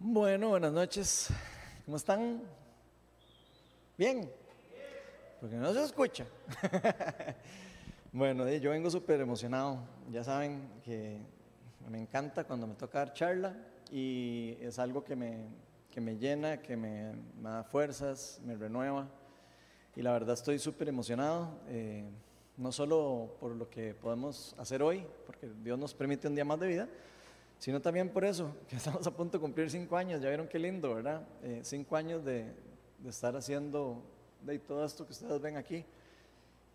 Bueno, buenas noches. ¿Cómo están? ¿Bien? Porque no se escucha. bueno, yo vengo súper emocionado. Ya saben que me encanta cuando me toca dar charla y es algo que me, que me llena, que me, da fuerzas, me renueva. Y la verdad estoy súper emocionado, eh, no solo por lo que podemos hacer hoy, porque Dios nos permite un día más de vida, sino también por eso, que estamos a punto de cumplir cinco años, ya vieron qué lindo, ¿verdad? Eh, cinco años de, de, estar haciendo de todo esto que ustedes ven aquí.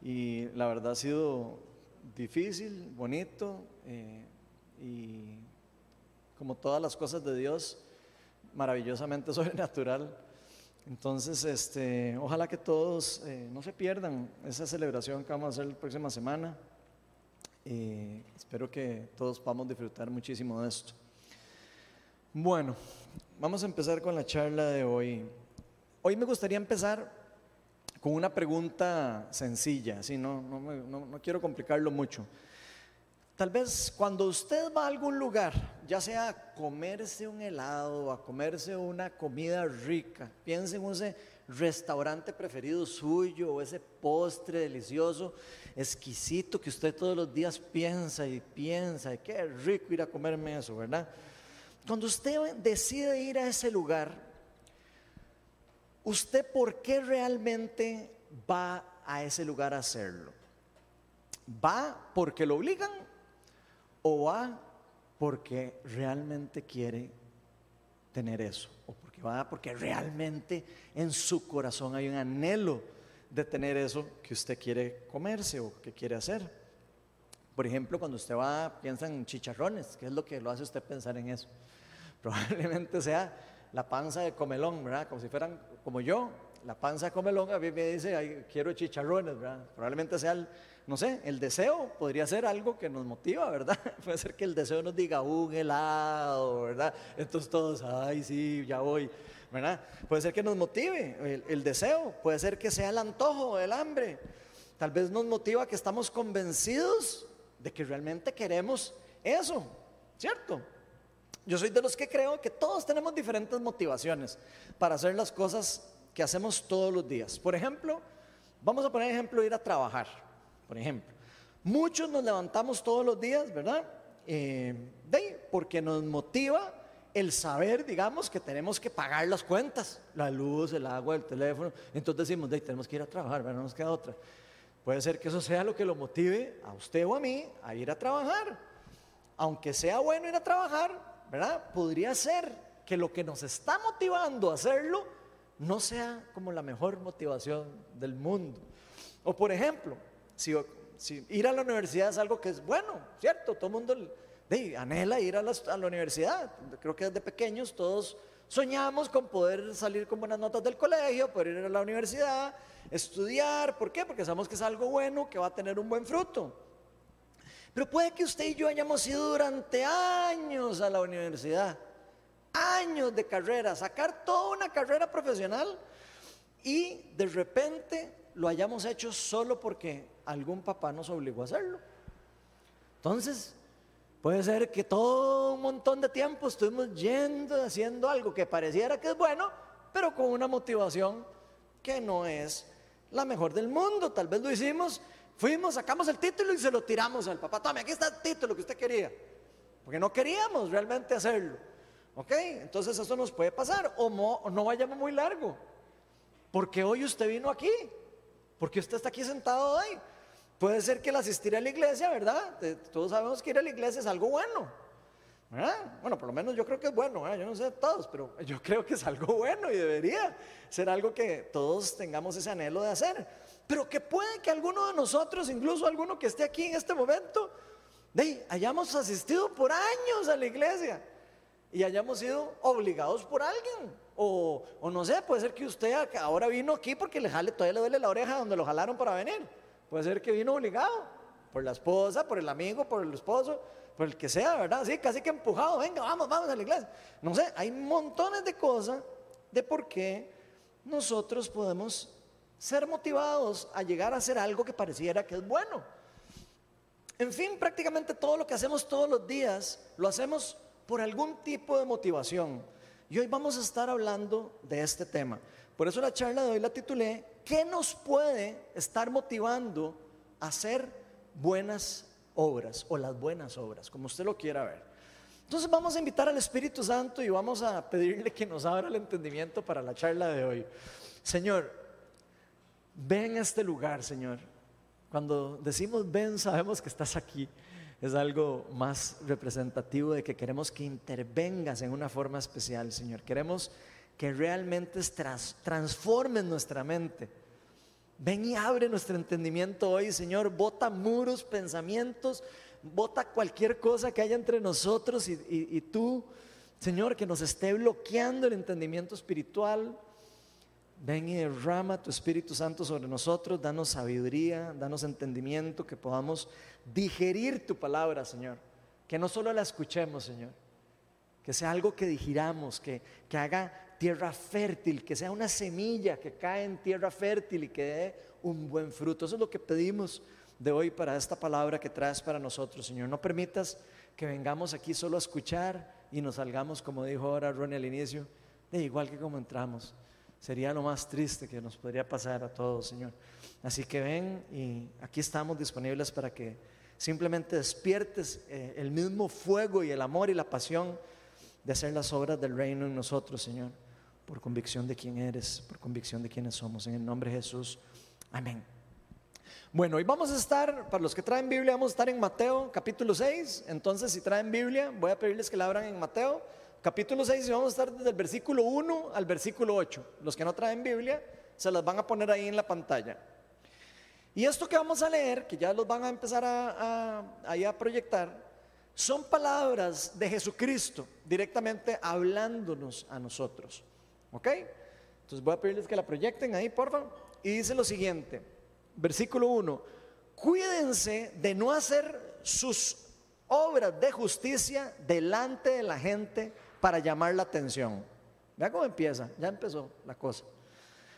Y la verdad ha sido difícil, bonito, eh, y como todas las cosas de Dios, maravillosamente sobrenatural. Entonces, este, ojalá que todos eh, no se pierdan esa celebración que vamos a hacer la próxima semana. Eh, espero que todos podamos disfrutar muchísimo de esto. Bueno, vamos a empezar con la charla de hoy. Hoy me gustaría empezar con una pregunta sencilla, así no, no, no quiero complicarlo mucho. Tal vez cuando usted va a algún lugar, ya sea a comerse un helado, a comerse una comida rica, piense en ese restaurante preferido suyo o ese postre delicioso, exquisito que usted todos los días piensa y piensa, y qué rico ir a comerme eso, ¿verdad? Cuando usted decide ir a ese lugar, ¿usted por qué realmente va a ese lugar a hacerlo? ¿Va porque lo obligan o va porque realmente quiere tener eso, va porque realmente en su corazón hay un anhelo de tener eso que usted quiere comerse o que quiere hacer. Por ejemplo, cuando usted va, piensa en chicharrones, ¿qué es lo que lo hace usted pensar en eso? Probablemente sea la panza de comelón, ¿verdad? Como si fueran como yo, la panza de comelón a mí me dice, Ay, quiero chicharrones, ¿verdad? Probablemente sea el, no sé, el deseo podría ser algo que nos motiva, ¿verdad? Puede ser que el deseo nos diga un helado, ¿verdad? Entonces todos, ay, sí, ya voy, ¿verdad? Puede ser que nos motive el, deseo, puede ser que sea el antojo, el hambre. Tal vez nos motiva que estamos convencidos de que realmente queremos eso, ¿cierto? Yo soy de los que creo que todos tenemos diferentes motivaciones para hacer las cosas que hacemos todos los días. Por ejemplo, vamos a poner ejemplo ir a trabajar por ejemplo. Muchos nos levantamos todos los días, ¿verdad? Eh, porque nos motiva el saber, digamos, que tenemos que pagar las cuentas, la luz, el agua, el teléfono. Entonces decimos, de, tenemos que ir a trabajar, ¿verdad? no nos queda otra. Puede ser que eso sea lo que lo motive a usted o a mí a ir a trabajar. Aunque sea bueno ir a trabajar, ¿verdad? Podría ser que lo que nos está motivando a hacerlo no sea como la mejor motivación del mundo. O por ejemplo, si, ir a la universidad es algo que es bueno, ¿cierto? Todo el mundo anhela ir a la, universidad. Creo que desde pequeños todos soñamos con poder salir con buenas notas del colegio, poder ir a la universidad, estudiar. ¿Por qué? Porque sabemos que es algo bueno, que va a tener un buen fruto. Pero puede que usted y yo hayamos ido durante años a la universidad, años de carrera, sacar toda una carrera profesional y de repente lo hayamos hecho solo porque algún papá nos obligó a hacerlo. Entonces, puede ser que todo un montón de tiempo estuvimos yendo, haciendo algo que pareciera que es bueno, pero con una motivación que no es la mejor del mundo. Tal vez lo hicimos, fuimos, sacamos el título y se lo tiramos al papá. Tome, aquí está el título que usted quería. Porque no queríamos realmente hacerlo. ¿Ok? Entonces eso nos puede pasar. O no, no vayamos muy largo. Porque hoy usted vino aquí. Porque usted está aquí sentado hoy. Puede ser que el asistir a la iglesia, ¿verdad? Todos sabemos que ir a la iglesia es algo bueno. Bueno, por lo menos yo creo que es bueno, yo no sé todos, pero yo creo que es algo bueno y debería ser algo que todos tengamos ese anhelo de hacer. Pero que puede que alguno de nosotros, incluso alguno que esté aquí en este momento, de, hayamos asistido por años a la iglesia y hayamos sido obligados por alguien. O, no sé, puede ser que usted ahora vino aquí porque le jale, todavía le duele la oreja donde lo jalaron para venir. Puede ser que vino obligado, por la esposa, por el amigo, por el esposo, por el que sea, ¿verdad? Sí, casi que empujado, venga, vamos, vamos a la iglesia. No sé, hay montones de cosas de por qué nosotros podemos ser motivados a llegar a hacer algo que pareciera que es bueno. En fin, prácticamente todo lo que hacemos todos los días lo hacemos por algún tipo de motivación. Y hoy vamos a estar hablando de este tema. Por eso la charla de hoy la titulé ¿Qué nos puede estar motivando a hacer buenas obras o las buenas obras, como usted lo quiera ver? Entonces vamos a invitar al Espíritu Santo y vamos a pedirle que nos abra el entendimiento para la charla de hoy. Señor, ven a este lugar, Señor. Cuando decimos ven, sabemos que estás aquí. Es algo más representativo de que queremos que intervengas en una forma especial, Señor. Queremos que realmente transformes nuestra mente. Ven y abre nuestro entendimiento hoy, Señor. Bota muros, pensamientos, bota cualquier cosa que haya entre nosotros y tú, Señor, que nos esté bloqueando el entendimiento espiritual. Ven y derrama tu Espíritu Santo sobre nosotros, danos sabiduría, danos entendimiento, que podamos digerir tu palabra, Señor. Que no solo la escuchemos, Señor, que sea algo que digiramos, que, que haga tierra fértil, que sea una semilla que cae en tierra fértil y que dé un buen fruto. Eso es lo que pedimos de hoy para esta palabra que traes para nosotros, Señor. No permitas que vengamos aquí solo a escuchar y nos salgamos, como dijo ahora Ronnie al inicio, de igual que como entramos. Sería lo más triste que nos podría pasar a todos, Señor. Así que ven y aquí estamos disponibles para que simplemente despiertes eh, el mismo fuego y el amor y la pasión de hacer las obras del reino en nosotros, Señor por convicción de quién eres, por convicción de quiénes somos. En el nombre de Jesús. Amén. Bueno, hoy vamos a estar, para los que traen Biblia, vamos a estar en Mateo capítulo 6. Entonces, si traen Biblia, voy a pedirles que la abran en Mateo capítulo 6 y vamos a estar desde el versículo 1 al versículo 8. Los que no traen Biblia, se las van a poner ahí en la pantalla. Y esto que vamos a leer, que ya los van a empezar a, a, a proyectar, son palabras de Jesucristo directamente hablándonos a nosotros. ¿Ok? Entonces voy a pedirles que la proyecten ahí, por favor. Y dice lo siguiente, versículo 1, cuídense de no hacer sus obras de justicia delante de la gente para llamar la atención. Vea cómo empieza, ya empezó la cosa.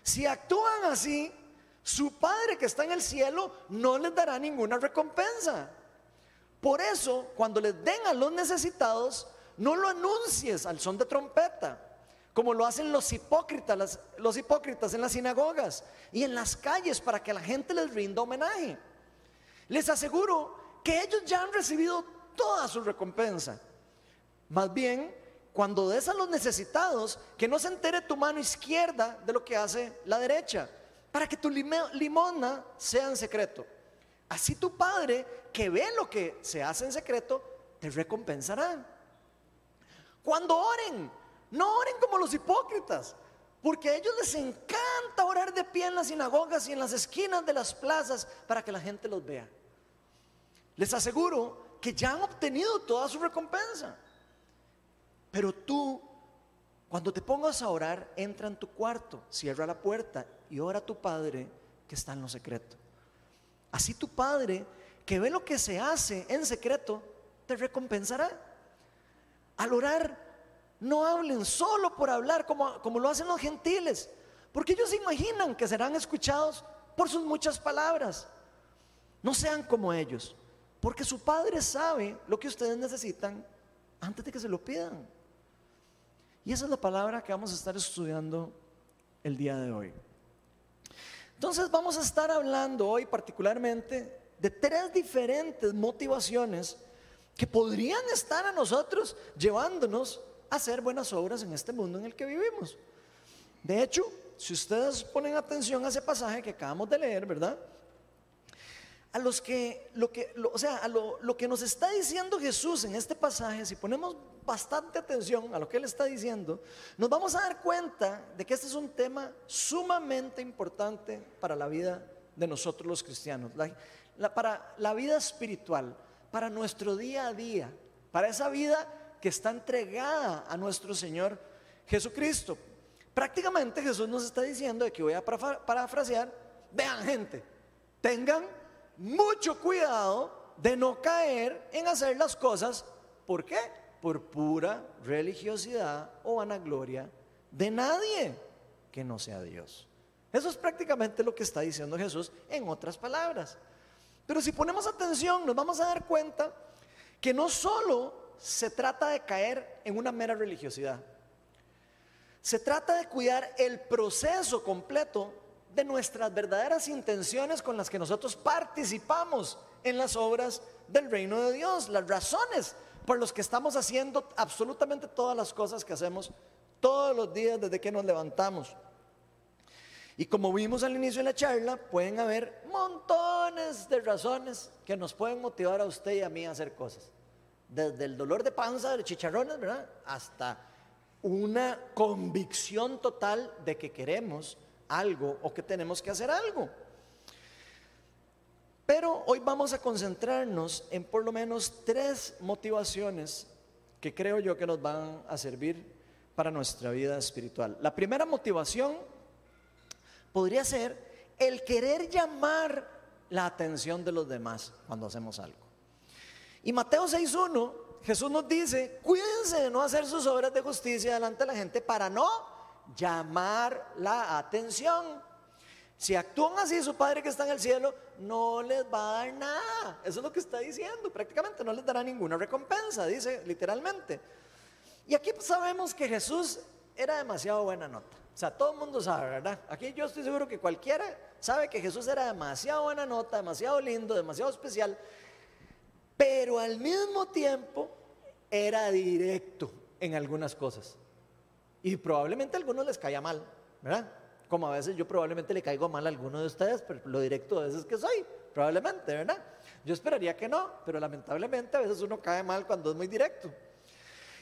Si actúan así, su Padre que está en el cielo no les dará ninguna recompensa. Por eso, cuando les den a los necesitados, no lo anuncies al son de trompeta como lo hacen los hipócritas, los hipócritas en las sinagogas y en las calles para que la gente les rinda homenaje. Les aseguro que ellos ya han recibido toda su recompensa. Más bien, cuando des a los necesitados, que no se entere tu mano izquierda de lo que hace la derecha, para que tu limona sea en secreto. Así tu Padre, que ve lo que se hace en secreto, te recompensará. Cuando oren, no oren como los hipócritas, porque a ellos les encanta orar de pie en las sinagogas y en las esquinas de las plazas para que la gente los vea. Les aseguro que ya han obtenido toda su recompensa. Pero tú, cuando te pongas a orar, entra en tu cuarto, cierra la puerta y ora a tu Padre que está en lo secreto. Así tu Padre, que ve lo que se hace en secreto, te recompensará. Al orar, no hablen solo por hablar como, como lo hacen los gentiles, porque ellos imaginan que serán escuchados por sus muchas palabras. No sean como ellos, porque su Padre sabe lo que ustedes necesitan antes de que se lo pidan. Y esa es la palabra que vamos a estar estudiando el día de hoy. Entonces vamos a estar hablando hoy particularmente de tres diferentes motivaciones que podrían estar a nosotros llevándonos hacer buenas obras en este mundo en el que vivimos. De hecho, si ustedes ponen atención a ese pasaje que acabamos de leer, ¿verdad? A los que, lo que, o sea, a lo que nos está diciendo Jesús en este pasaje, si ponemos bastante atención a lo que Él está diciendo, nos vamos a dar cuenta de que este es un tema sumamente importante para la vida de nosotros los cristianos, para la vida espiritual, para nuestro día a día, para esa vida que está entregada a nuestro Señor Jesucristo. Prácticamente Jesús nos está diciendo, de que voy a parafrasear, vean gente, tengan mucho cuidado de no caer en hacer las cosas, ¿por qué? Por pura religiosidad o vanagloria de nadie que no sea Dios. Eso es prácticamente lo que está diciendo Jesús en otras palabras. Pero si ponemos atención, nos vamos a dar cuenta que no solo se trata de caer en una mera religiosidad, Se trata de cuidar el proceso completo de nuestras verdaderas intenciones con las que nosotros participamos en las obras del reino de Dios, las razones por las que estamos haciendo absolutamente todas las cosas que hacemos todos los días desde que nos levantamos. Y como vimos al inicio de la charla, pueden haber montones de razones que nos pueden motivar a usted y a mí a hacer cosas. Desde el dolor de panza, de chicharrones, ¿verdad? Hasta una convicción total de que queremos algo o que tenemos que hacer algo. Pero hoy vamos a concentrarnos en por lo menos tres motivaciones que creo yo que nos van a servir para nuestra vida espiritual. La primera motivación podría ser el querer llamar la atención de los demás cuando hacemos algo. Y Mateo 6.1, Jesús nos dice, cuídense de no hacer sus obras de justicia delante de la gente para no llamar la atención. Si actúan así, su Padre que está en el cielo no les va a dar nada. Eso es lo que está diciendo. Prácticamente no les dará ninguna recompensa, dice literalmente. Y aquí sabemos que Jesús era demasiado buena nota. O sea, todo el mundo sabe, ¿verdad? Aquí yo estoy seguro que cualquiera sabe que Jesús era demasiado buena nota, demasiado lindo, demasiado especial, pero al mismo tiempo era directo en algunas cosas. Y probablemente a algunos les caía mal, ¿verdad? Como a veces yo probablemente le caigo mal a alguno de ustedes, pero lo directo a veces que soy, probablemente, ¿verdad? Yo esperaría que no, pero lamentablemente a veces uno cae mal cuando es muy directo.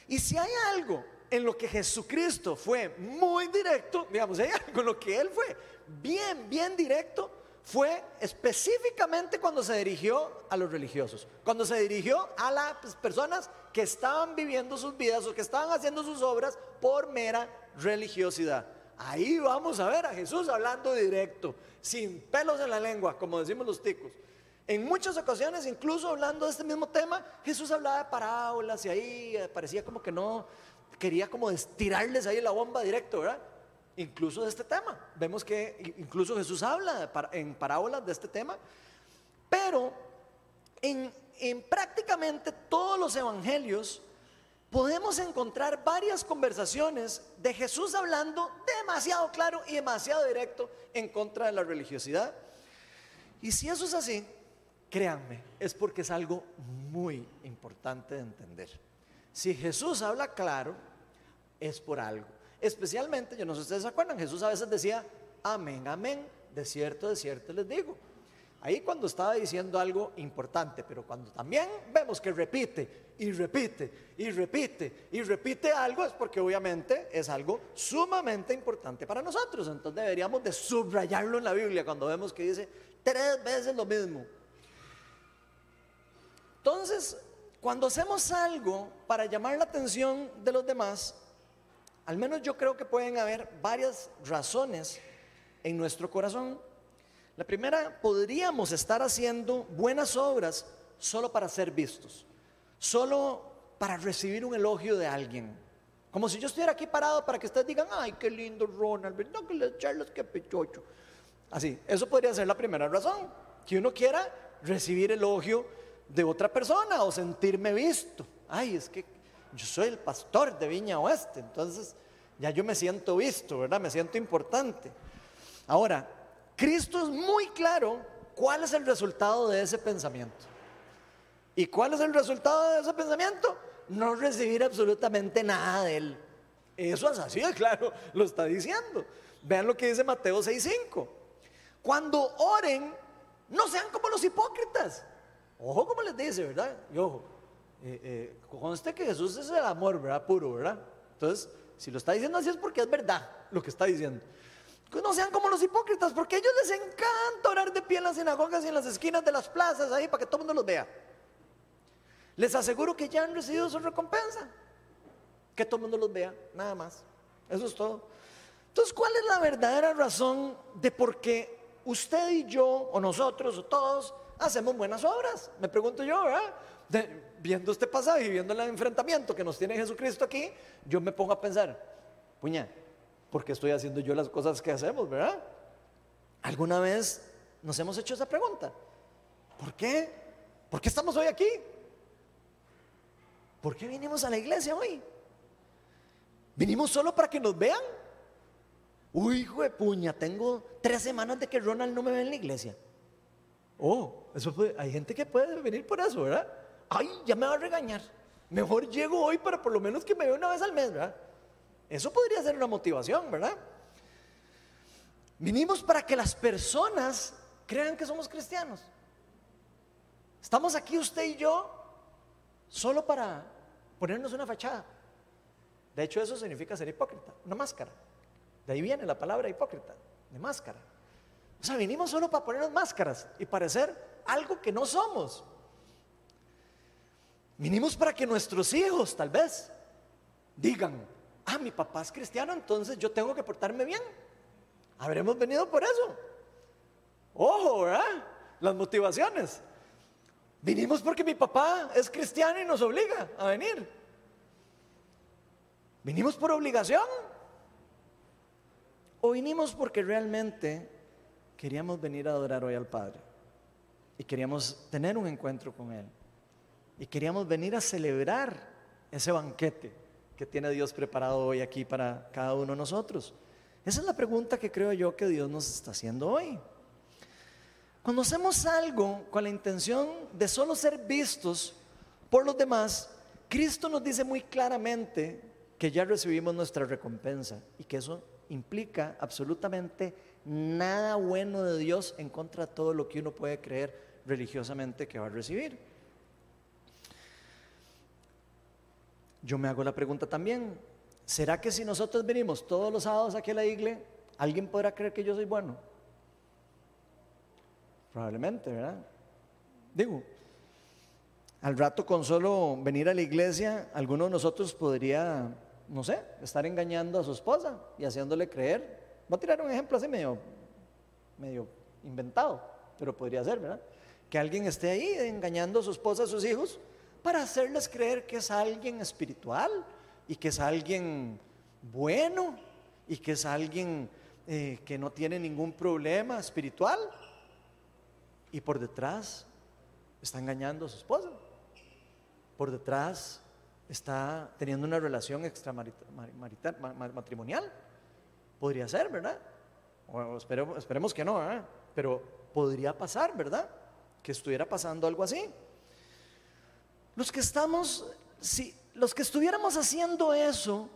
Y si hay algo en lo que Jesucristo fue muy directo, digamos, hay algo en lo que Él fue bien, bien directo, fue específicamente cuando se dirigió a los religiosos, cuando se dirigió a las personas que estaban viviendo sus vidas o que estaban haciendo sus obras por mera religiosidad. Ahí vamos a ver a Jesús hablando directo, sin pelos en la lengua, como decimos los ticos. En muchas ocasiones, incluso hablando de este mismo tema, Jesús hablaba de parábolas y ahí eh, parecía como que no quería como estirarles ahí la bomba directo, ¿verdad? Incluso de este tema. Vemos que incluso Jesús habla en parábolas de este tema, pero en, en prácticamente todos los evangelios podemos encontrar varias conversaciones de Jesús hablando demasiado claro y demasiado directo en contra de la religiosidad. Y si eso es así, créanme, es porque es algo muy importante de entender. Si Jesús habla claro, es por algo. Especialmente, yo no sé si ustedes se acuerdan, Jesús a veces decía, amén, amén, de cierto, de cierto les digo. Ahí cuando estaba diciendo algo importante, pero cuando también vemos que repite y repite y repite y repite algo, es porque obviamente es algo sumamente importante para nosotros. Entonces deberíamos de subrayarlo en la Biblia cuando vemos que dice tres veces lo mismo. Entonces, cuando hacemos algo para llamar la atención de los demás, al menos yo creo que pueden haber varias razones en nuestro corazón. La primera, podríamos estar haciendo buenas obras solo para ser vistos, solo para recibir un elogio de alguien. Como si yo estuviera aquí parado para que ustedes digan, ay, qué lindo Ronald, ¿verdad que les charlas, qué pechocho? Así, eso podría ser la primera razón, que uno quiera recibir elogio de otra persona o sentirme visto. Ay, es que yo soy el pastor de Viña Oeste, entonces ya yo me siento visto, ¿verdad? Me siento importante. Ahora, Cristo es muy claro cuál es el resultado de ese pensamiento. ¿Y cuál es el resultado de ese pensamiento? No recibir absolutamente nada de él. Eso es así claro, lo está diciendo. Vean lo que dice Mateo 6:5. Cuando oren, no sean como los hipócritas. Ojo como les dice, ¿verdad? Y ojo, eh, eh, conste que Jesús es el amor, ¿verdad? Puro, ¿verdad? Entonces, si lo está diciendo así es porque es verdad lo que está diciendo. No sean como los hipócritas, porque a ellos les encanta orar de pie en las sinagogas y en las esquinas de las plazas ahí para que todo el mundo los vea. Les aseguro que ya han recibido su recompensa. Que todo el mundo los vea, nada más. Eso es todo. Entonces, ¿cuál es la verdadera razón de por qué usted y yo, o nosotros, o todos, hacemos buenas obras? Me pregunto yo, ¿verdad? viendo este pasaje y viendo el enfrentamiento que nos tiene Jesucristo aquí, yo me pongo a pensar, puña, porque estoy haciendo yo las cosas que hacemos, ¿verdad? ¿Alguna vez nos hemos hecho esa pregunta? ¿Por qué? ¿Por qué estamos hoy aquí? ¿Por qué vinimos a la iglesia hoy? ¿Vinimos solo para que nos vean? Uy, hijo de puña, tengo tres semanas de que Ronald no me ve en la iglesia. Oh, eso hay gente que puede venir por eso, ¿verdad? Ay, ya me va a regañar. Mejor llego hoy para por lo menos que me vea una vez al mes, ¿verdad? Eso podría ser una motivación, ¿verdad? Vinimos para que las personas crean que somos cristianos. Estamos aquí usted y yo solo para ponernos una fachada. De hecho, eso significa ser hipócrita, una máscara. De ahí viene la palabra hipócrita, de máscara. O sea, vinimos solo para ponernos máscaras y parecer algo que no somos. Vinimos para que nuestros hijos, tal vez, digan, ah, mi papá es cristiano, entonces yo tengo que portarme bien. Habremos venido por eso. Ojo, ¿verdad? Las motivaciones. Vinimos porque mi papá es cristiano y nos obliga a venir. ¿Vinimos por obligación? ¿O vinimos porque realmente queríamos venir a adorar hoy al Padre? Y queríamos tener un encuentro con Él. Y queríamos venir a celebrar ese banquete que tiene Dios preparado hoy aquí para cada uno de nosotros. Esa es la pregunta que creo yo que Dios nos está haciendo hoy. Cuando hacemos algo con la intención de solo ser vistos por los demás, Cristo nos dice muy claramente que ya recibimos nuestra recompensa y que eso implica absolutamente nada bueno de Dios en contra de todo lo que uno puede creer religiosamente que va a recibir. Yo me hago la pregunta también, ¿será que si nosotros venimos todos los sábados aquí a la iglesia, alguien podrá creer que yo soy bueno? Probablemente, ¿verdad? Digo, al rato con solo venir a la iglesia, alguno de nosotros podría no sé, estar engañando a su esposa y haciéndole creer. Voy a tirar un ejemplo así medio, medio inventado, pero podría ser, ¿verdad? Que alguien esté ahí engañando a su esposa, a sus hijos, para hacerles creer que es alguien espiritual y que es alguien bueno y que es alguien eh, que no tiene ningún problema espiritual. Y por detrás está engañando a su esposa. Por detrás está teniendo una relación extramarital, matrimonial. Podría ser, ¿verdad? Esperemos, esperemos que no, ¿verdad? Pero podría pasar, ¿verdad? Que estuviera pasando algo así. Los que estamos, si los que estuviéramos haciendo eso,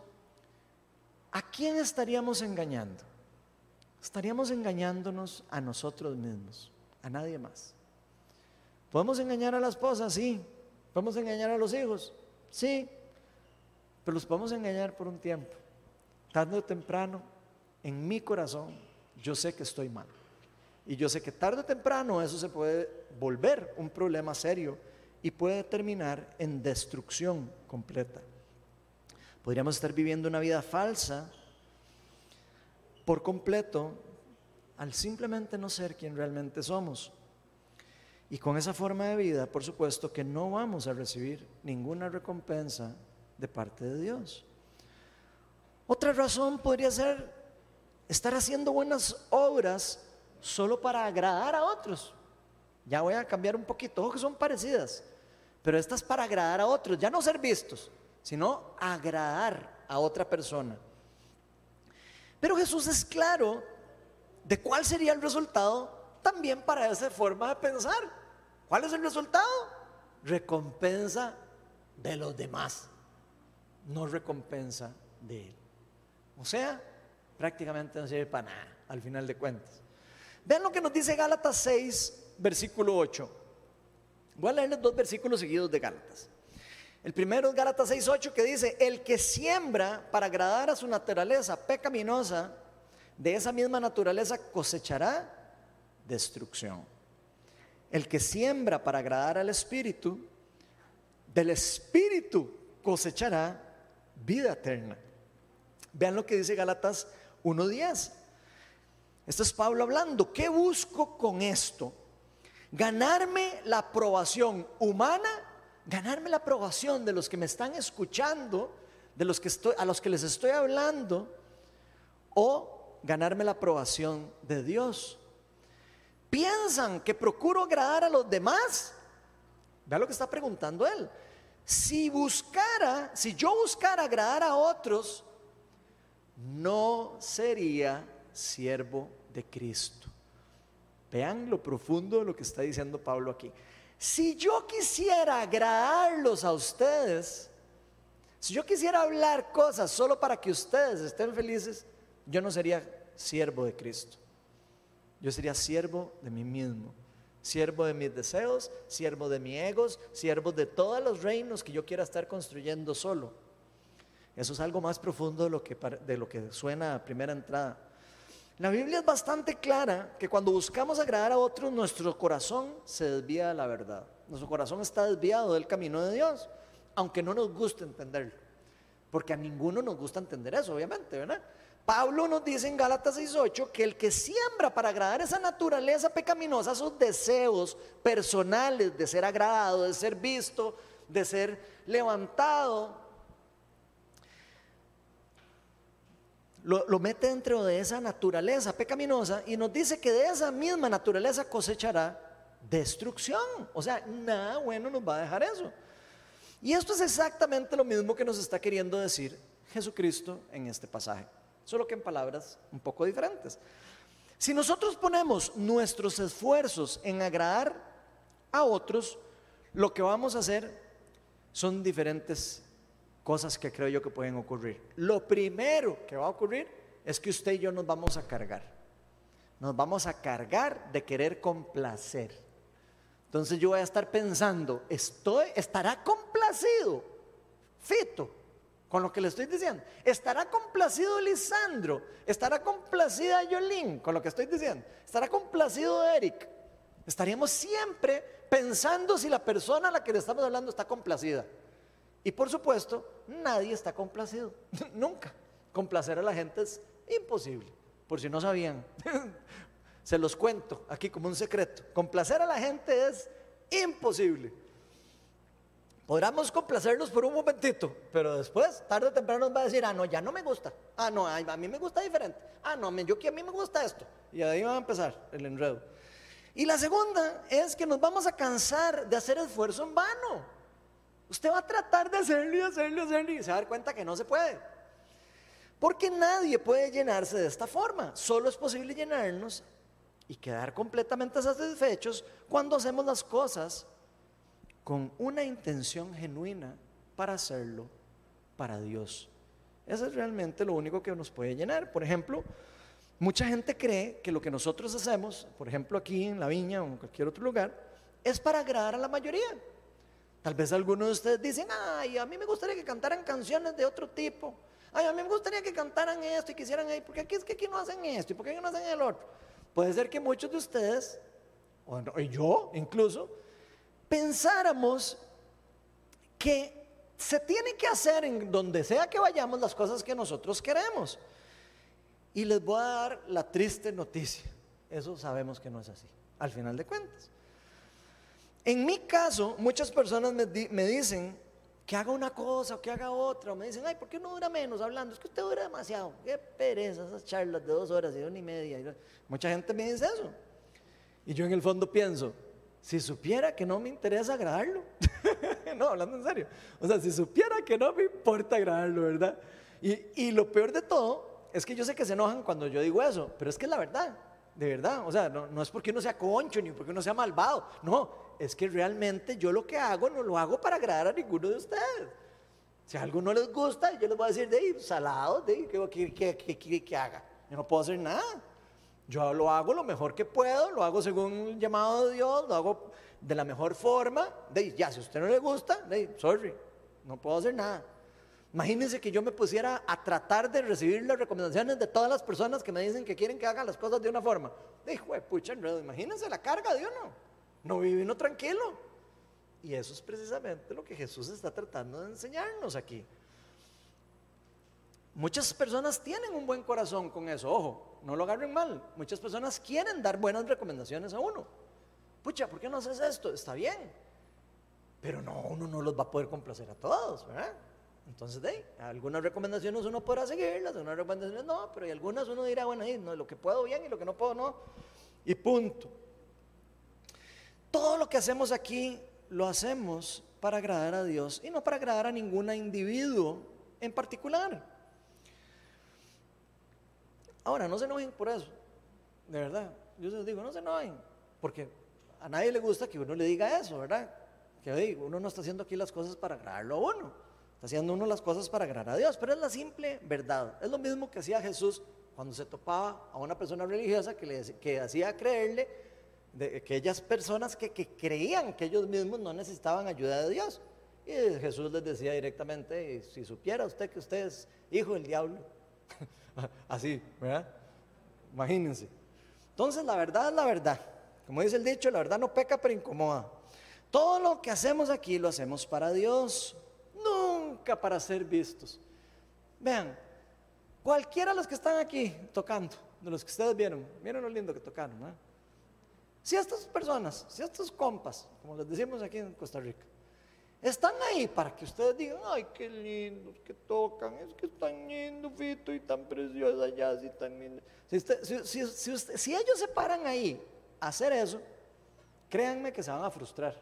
¿a quién estaríamos engañando? Estaríamos engañándonos a nosotros mismos, a nadie más. ¿Podemos engañar a la esposa? Sí. ¿Podemos engañar a los hijos? Sí, pero los podemos engañar por un tiempo. Tarde o temprano, en mi corazón, yo sé que estoy mal. Y yo sé que tarde o temprano eso se puede volver un problema serio y puede terminar en destrucción completa. Podríamos estar viviendo una vida falsa por completo al simplemente no ser quien realmente somos. Y con esa forma de vida, por supuesto que no vamos a recibir ninguna recompensa de parte de Dios. Otra razón podría ser estar haciendo buenas obras solo para agradar a otros. Ya voy a cambiar un poquito, ojo que son parecidas, pero estas para agradar a otros, ya no ser vistos, sino agradar a otra persona. Pero Jesús es claro de cuál sería el resultado también para esa forma de pensar. ¿Cuál es el resultado? Recompensa de los demás, no recompensa de él. O sea, prácticamente no sirve para nada, al final de cuentas. Vean lo que nos dice Gálatas 6, versículo 8. Voy a leerles dos versículos seguidos de Gálatas. El primero es Gálatas 6, 8 que dice, el que siembra para agradar a su naturaleza pecaminosa, de esa misma naturaleza cosechará destrucción. El que siembra para agradar al Espíritu, del Espíritu cosechará vida eterna. Vean lo que dice Galatas 1.10. Esto es Pablo hablando. ¿Qué busco con esto? Ganarme la aprobación humana, ganarme la aprobación de los que me están escuchando, de los que estoy, a los que les estoy hablando, o ganarme la aprobación de Dios piensan que procuro agradar a los demás. Vea lo que está preguntando él. Si buscara, si yo buscara agradar a otros, no sería siervo de Cristo. Vean lo profundo de lo que está diciendo Pablo aquí. Si yo quisiera agradarlos a ustedes, si yo quisiera hablar cosas solo para que ustedes estén felices, yo no sería siervo de Cristo. Yo sería siervo de mí mismo, siervo de mis deseos, siervo de mi egos, siervo de todos los reinos que yo quiera estar construyendo solo. Eso es algo más profundo de lo que, de lo que suena a primera entrada. La Biblia es bastante clara que cuando buscamos agradar a otros, nuestro corazón se desvía de la verdad. Nuestro corazón está desviado del camino de Dios, aunque no nos guste entenderlo. Porque a ninguno nos gusta entender eso, obviamente, ¿verdad? Pablo nos dice en Gálatas 6:8 que el que siembra para agradar esa naturaleza pecaminosa, sus deseos personales de ser agradado, de ser visto, de ser levantado, lo, mete dentro de esa naturaleza pecaminosa y nos dice que de esa misma naturaleza cosechará destrucción. O sea, nada bueno nos va a dejar eso. Y esto es exactamente lo mismo que nos está queriendo decir Jesucristo en este pasaje solo que en palabras un poco diferentes. Si nosotros ponemos nuestros esfuerzos en agradar a otros, lo que vamos a hacer son diferentes cosas que creo yo que pueden ocurrir. Lo primero que va a ocurrir es que usted y yo nos vamos a cargar. Nos vamos a cargar de querer complacer. Entonces yo voy a estar pensando, estoy, estará complacido Fito con lo que le estoy diciendo. ¿Estará complacido Lisandro? ¿Estará complacida Yolín con lo que estoy diciendo? ¿Estará complacido Eric? Estaríamos siempre pensando si la persona a la que le estamos hablando está complacida. Y por supuesto, nadie está complacido. Nunca. Complacer a la gente es imposible. Por si no sabían. Se los cuento aquí como un secreto. Complacer a la gente es imposible. Podríamos complacernos por un momentito, pero después, tarde o temprano, nos va a decir, ah, no, ya no me gusta. Ah, no, a mí me gusta diferente. Ah, no, yo que a mí me gusta esto. Y ahí va a empezar el enredo. Y la segunda es que nos vamos a cansar de hacer esfuerzo en vano. Usted va a tratar de hacerlo y hacerlo y hacerlo y se va a dar cuenta que no se puede. Porque nadie puede llenarse de esta forma. Solo es posible llenarnos y quedar completamente satisfechos cuando hacemos las cosas con una intención genuina para hacerlo para Dios. Eso es realmente lo único que nos puede llenar. Por ejemplo, mucha gente cree que lo que nosotros hacemos, por ejemplo aquí en la viña o en cualquier otro lugar, es para agradar a la mayoría. Tal vez algunos de ustedes dicen, ay, a mí me gustaría que cantaran canciones de otro tipo. Ay, a mí me gustaría que cantaran esto y quisieran ahí, porque aquí es que aquí no hacen esto y porque aquí no hacen el otro. Puede ser que muchos de ustedes, o yo incluso, pensáramos que se tiene que hacer en donde sea que vayamos las cosas que nosotros queremos. Y les voy a dar la triste noticia. Eso sabemos que no es así, al final de cuentas. En mi caso, muchas personas me, dicen que haga una cosa o que haga otra, o me dicen, ay, ¿por qué no dura menos hablando? Es que usted dura demasiado. Qué pereza esas charlas de dos horas y una y media. Mucha gente me dice eso. Y yo en el fondo pienso, si supiera que no me interesa agradarlo, no, hablando en serio, o sea, si supiera que no me importa agradarlo, ¿verdad? Y, lo peor de todo es que yo sé que se enojan cuando yo digo eso, pero es que es la verdad, de verdad, o sea, no, es porque uno sea concho ni porque uno sea malvado, no, es que realmente yo lo que hago no lo hago para agradar a ninguno de ustedes. Si a algo no les gusta, yo les voy a decir, de salado, de ahí, ¿qué que haga? Yo no puedo hacer nada. Yo lo hago lo mejor que puedo, lo hago según el llamado de Dios, lo hago de la mejor forma. De, ya, si a usted no le gusta, de, sorry, no puedo hacer nada. Imagínense que yo me pusiera a tratar de recibir las recomendaciones de todas las personas que me dicen que quieren que haga las cosas de una forma. Dijo, pucha, imagínense la carga de uno. No uno tranquilo. Y eso es precisamente lo que Jesús está tratando de enseñarnos aquí. Muchas personas tienen un buen corazón con eso, ojo, no lo agarren mal. Muchas personas quieren dar buenas recomendaciones a uno. Pucha, ¿por qué no haces esto? Está bien. Pero no, uno no los va a poder complacer a todos. Entonces, de algunas recomendaciones uno podrá seguirlas, algunas recomendaciones no, pero hay algunas uno dirá, bueno, ahí, no, lo que puedo bien y lo que no puedo no. Y punto. Todo lo que hacemos aquí lo hacemos para agradar a Dios y no para agradar a ningún individuo en particular. Ahora, no se enojen por eso, de verdad. Yo les digo, no se enojen, porque a nadie le gusta que uno le diga eso, ¿verdad? Que uno no está haciendo aquí las cosas para agradarlo a uno, está haciendo uno las cosas para agradar a Dios, pero es la simple verdad. Es lo mismo que hacía Jesús cuando se topaba a una persona religiosa que, le, que hacía creerle de aquellas personas que, creían que ellos mismos no necesitaban ayuda de Dios. Y Jesús les decía directamente, si supiera usted que usted es hijo del diablo, así, ¿verdad? Imagínense. Entonces la verdad es la verdad. Como dice el dicho, la verdad no peca pero incomoda. Todo lo que hacemos aquí lo hacemos para Dios, nunca para ser vistos. Vean, cualquiera de los que están aquí tocando, de los que ustedes vieron, miren lo lindo que tocaron. ¿no? Si estas personas, si estos compas, como les decimos aquí en Costa Rica, están ahí para que ustedes digan, ay, qué lindos que tocan, es que están lindo, Fito, y tan preciosa allá, así tan lindo. Si, ellos se paran ahí a hacer eso, créanme que se van a frustrar,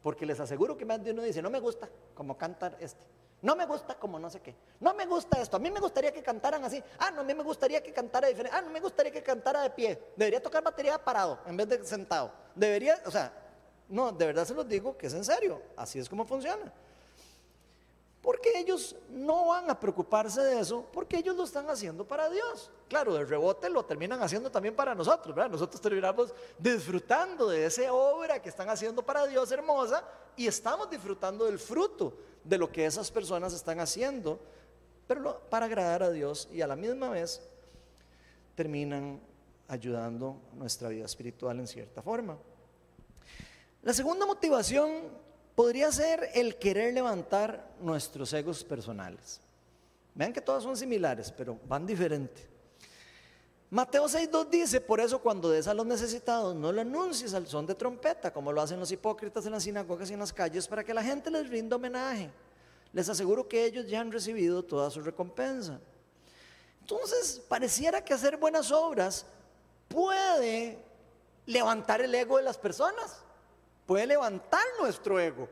porque les aseguro que más de uno dice, no me gusta como cantar este, no me gusta como no sé qué, no me gusta esto, a mí me gustaría que cantaran así, ah, no, a mí me gustaría que cantara diferente, ah, no me gustaría que cantara de pie, debería tocar batería parado en vez de sentado, debería, o sea, no, de verdad se los digo que es en serio, así es como funciona. Porque ellos no van a preocuparse de eso, porque ellos lo están haciendo para Dios. Claro, de rebote lo terminan haciendo también para nosotros. Nosotros terminamos disfrutando de esa obra que están haciendo para Dios hermosa y estamos disfrutando del fruto de lo que esas personas están haciendo, pero para agradar a Dios y a la misma vez terminan ayudando nuestra vida espiritual en cierta forma. La segunda motivación podría ser el querer levantar nuestros egos personales. Vean que todas son similares, pero van diferente. Mateo 6.2 dice, por eso cuando des a los necesitados, no lo anuncies al son de trompeta, como lo hacen los hipócritas en las sinagogas y en las calles, para que la gente les rinda homenaje. Les aseguro que ellos ya han recibido toda su recompensa. Entonces, pareciera que hacer buenas obras puede levantar el ego de las personas puede levantar nuestro ego,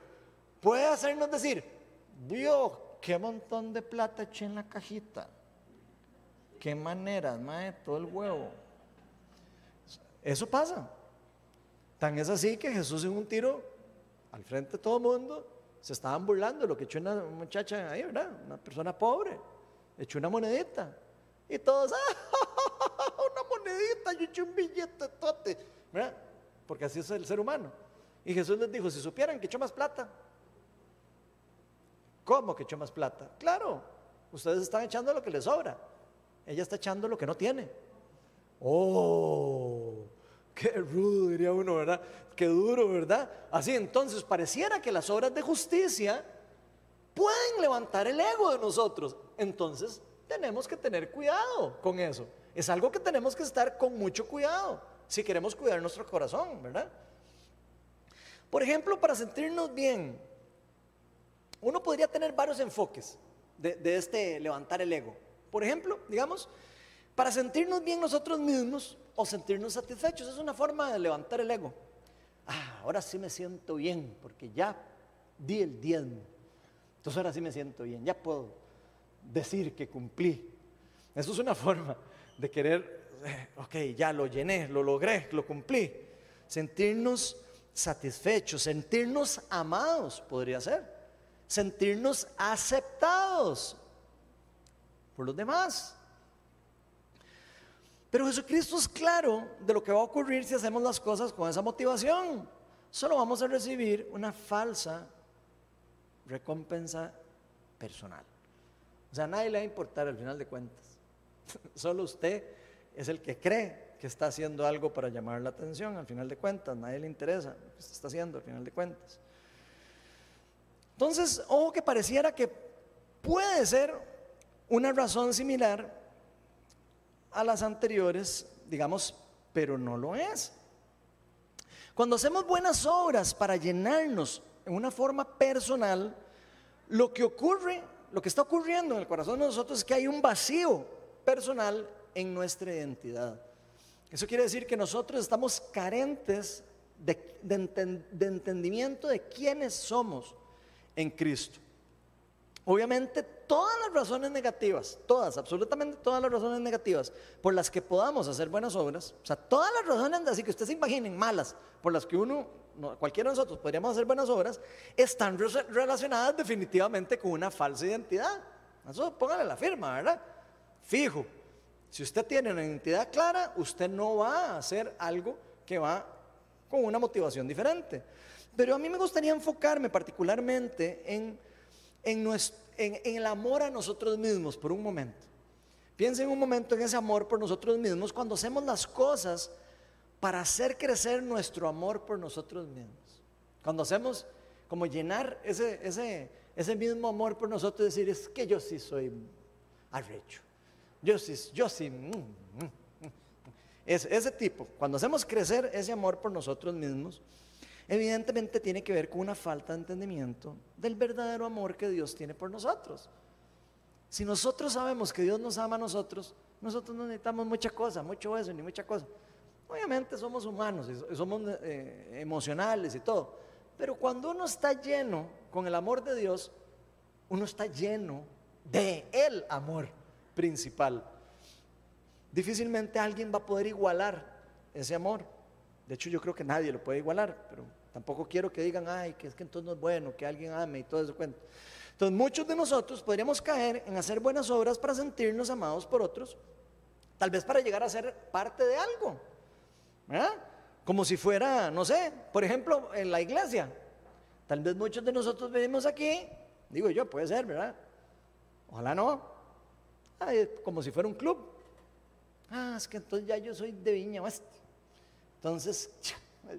puede hacernos decir, vio qué montón de plata eché en la cajita, qué maneras, mae, todo el huevo. Eso pasa. Tan es así que Jesús en un tiro al frente de todo el mundo se estaban burlando de lo que echó una muchacha ahí, ¿verdad? Una persona pobre, echó una monedita. Y todos, ¡ah! Una monedita, yo eché un billete, tote, ¿verdad? Porque así es el ser humano. Y Jesús les dijo, si supieran que echó más plata. ¿Cómo que echó más plata? Claro, ustedes están echando lo que les sobra. Ella está echando lo que no tiene. Oh, qué rudo diría uno, ¿verdad? Qué duro, ¿verdad? Así entonces pareciera que las obras de justicia pueden levantar el ego de nosotros. Entonces tenemos que tener cuidado con eso. Es algo que tenemos que estar con mucho cuidado si queremos cuidar nuestro corazón, ¿verdad? Por ejemplo, para sentirnos bien, uno podría tener varios enfoques de, este levantar el ego. Por ejemplo, digamos, para sentirnos bien nosotros mismos o sentirnos satisfechos, es una forma de levantar el ego. Ah, ahora sí me siento bien porque ya di el diezmo. Entonces ahora sí me siento bien, ya puedo decir que cumplí. Eso es una forma de querer, eh, ok, ya lo llené, lo logré, lo cumplí. Sentirnos satisfechos, sentirnos amados, podría ser, sentirnos aceptados por los demás. Pero Jesucristo es claro de lo que va a ocurrir si hacemos las cosas con esa motivación. Solo vamos a recibir una falsa recompensa personal. O sea, a nadie le va a importar al final de cuentas. Solo usted es el que cree está haciendo algo para llamar la atención, al final de cuentas, nadie le interesa lo que está haciendo, al final de cuentas. Entonces, ojo que pareciera que puede ser una razón similar a las anteriores, digamos, pero no lo es. Cuando hacemos buenas obras para llenarnos en una forma personal, lo que ocurre, lo que está ocurriendo en el corazón de nosotros es que hay un vacío personal en nuestra identidad. Eso quiere decir que nosotros estamos carentes de, entendimiento de quiénes somos en Cristo. Obviamente todas las razones negativas, todas, absolutamente todas las razones negativas por las que podamos hacer buenas obras, o sea, todas las razones, así que ustedes se imaginen, malas, por las que uno, cualquiera de nosotros podríamos hacer buenas obras, están relacionadas definitivamente con una falsa identidad. Eso póngale la firma, ¿verdad? Fijo. Si usted tiene una identidad clara, usted no va a hacer algo que va con una motivación diferente. Pero a mí me gustaría enfocarme particularmente en, el amor a nosotros mismos por un momento. Piensen un momento en ese amor por nosotros mismos cuando hacemos las cosas para hacer crecer nuestro amor por nosotros mismos. Cuando hacemos como llenar ese, ese, ese mismo amor por nosotros, decir, es que yo sí soy arrecho. Yo sí, yo sí. Mm, mm, mm, es, ese tipo, cuando hacemos crecer ese amor por nosotros mismos, evidentemente tiene que ver con una falta de entendimiento del verdadero amor que Dios tiene por nosotros. Si nosotros sabemos que Dios nos ama a nosotros, nosotros no necesitamos mucha cosa, mucho eso, ni mucha cosa. Obviamente somos humanos somos eh, emocionales y todo. Pero cuando uno está lleno con el amor de Dios, uno está lleno de el amor principal. Difícilmente alguien va a poder igualar ese amor. De hecho, yo creo que nadie lo puede igualar, pero tampoco quiero que digan, ay, que es que entonces no es bueno, que alguien ame y todo eso cuento. Entonces, muchos de nosotros podríamos caer en hacer buenas obras para sentirnos amados por otros, tal vez para llegar a ser parte de algo, Como si fuera, no sé, por ejemplo, en la iglesia. Tal vez muchos de nosotros venimos aquí, digo yo, puede ser, ¿verdad? Ojalá no. Como si fuera un club. Ah, es que entonces ya yo soy de Viña Oeste. Entonces,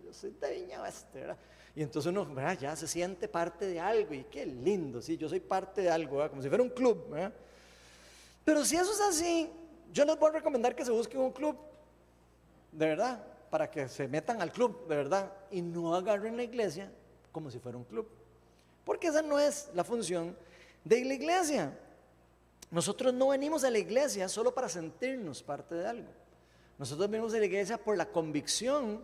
yo soy de Viña Oeste, ¿verdad? Y entonces uno ya se siente parte de algo y qué lindo, sí, yo soy parte de algo, como si fuera un club. Pero si eso es así, yo les voy a recomendar que se busquen un club, de verdad, para que se metan al club, de verdad, y no agarren la iglesia como si fuera un club. Porque esa no es la función de la iglesia. Nosotros no venimos a la iglesia solo para sentirnos parte de algo. Nosotros venimos a la iglesia por la convicción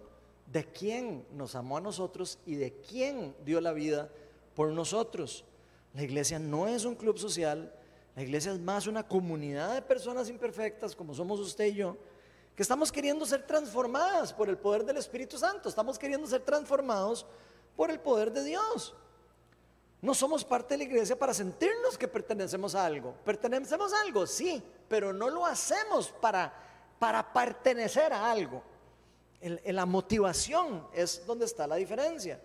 de quién nos amó a nosotros y de quién dio la vida por nosotros. La iglesia no es un club social, la iglesia es más una comunidad de personas imperfectas como somos usted y yo, que estamos queriendo ser transformadas por el poder del Espíritu Santo, estamos queriendo ser transformados por el poder de Dios. No somos parte de la iglesia para sentirnos que pertenecemos a algo. Pertenecemos a algo, sí, pero no lo hacemos para para pertenecer a algo. La motivación es donde está la diferencia.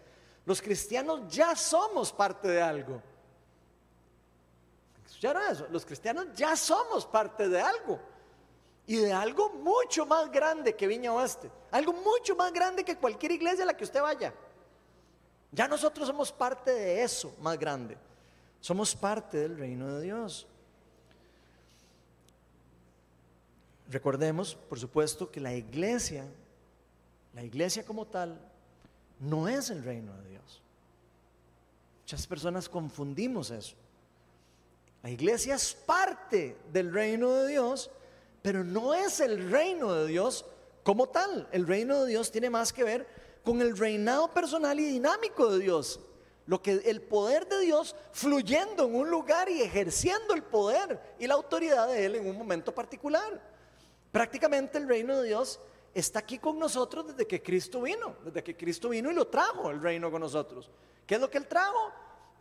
Los cristianos ya somos parte de algo. ¿Escucharon eso? Los cristianos ya somos parte de algo. Y de algo mucho más grande que Viña Oeste. Algo mucho más grande que cualquier iglesia a la que usted vaya. Ya nosotros somos parte de eso más grande. Somos parte del reino de Dios. Recordemos, por supuesto, que la iglesia, la iglesia como tal, no es el reino de Dios. Muchas personas confundimos eso. La iglesia es parte del reino de Dios, pero no es el reino de Dios como tal. El reino de Dios tiene más que ver con el reinado personal y dinámico de Dios. Lo que el poder de Dios fluyendo en un lugar y ejerciendo el poder y la autoridad de él en un momento particular. Prácticamente el reino de Dios está aquí con nosotros desde que Cristo vino, desde que Cristo vino y lo trajo el reino con nosotros. ¿Qué es lo que Él trajo?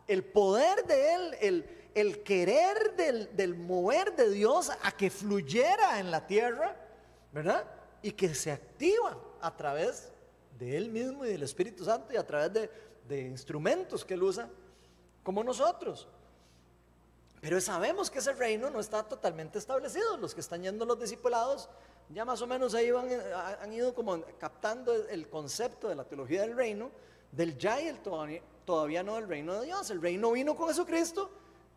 El poder de Él, el, querer del, del, mover de Dios a que fluyera en la tierra, ¿verdad? Y que se activa a través de Él mismo y del Espíritu Santo y a través de, instrumentos que Él usa como nosotros. Pero sabemos que ese reino no está totalmente establecido. Los que están yendo los discipulados ya más o menos ahí van, han ido como captando el concepto de la teología del reino, del ya y el todavía, todavía no del reino de Dios. El reino vino con Jesucristo,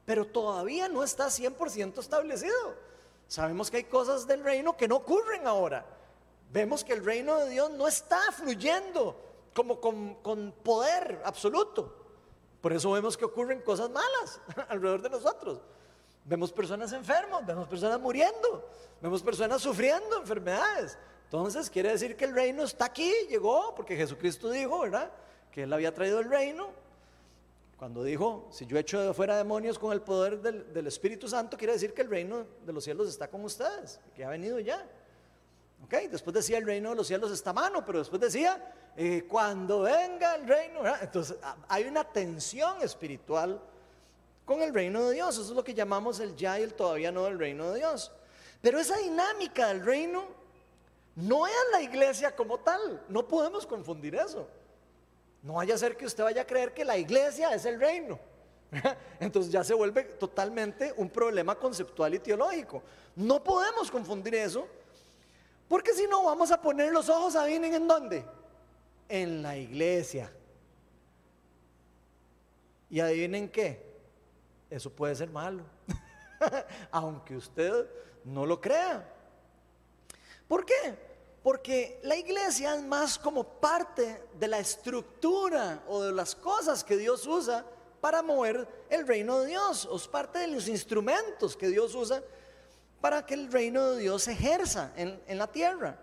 pero todavía no está 100% establecido. Sabemos que hay cosas del reino que no ocurren ahora. Vemos que el reino de Dios no está fluyendo como con, con poder absoluto. Por eso vemos que ocurren cosas malas alrededor de nosotros. Vemos personas enfermas, vemos personas muriendo, vemos personas sufriendo enfermedades. Entonces quiere decir que el reino está aquí, llegó, porque Jesucristo dijo, ¿verdad? Que Él había traído el reino. Cuando dijo, si yo echo de fuera demonios con el poder del, del Espíritu Santo, quiere decir que el reino de los cielos está con ustedes, que ha venido ya. Después decía, el reino de los cielos está a mano, pero después decía, eh, cuando venga el reino, entonces hay una tensión espiritual con el reino de Dios. Eso es lo que llamamos el ya y el todavía no del reino de Dios. Pero esa dinámica del reino no es la iglesia como tal. No podemos confundir eso. No vaya a ser que usted vaya a creer que la iglesia es el reino. Entonces ya se vuelve totalmente un problema conceptual y teológico. No podemos confundir eso, porque si no vamos a poner los ojos, adivinen en dónde? En la iglesia. Y adivinen qué, eso puede ser malo, aunque usted no lo crea. ¿Por qué? Porque la iglesia es más como parte de la estructura o de las cosas que Dios usa para mover el reino de Dios, o es parte de los instrumentos que Dios usa para que el reino de Dios se ejerza en, en la tierra.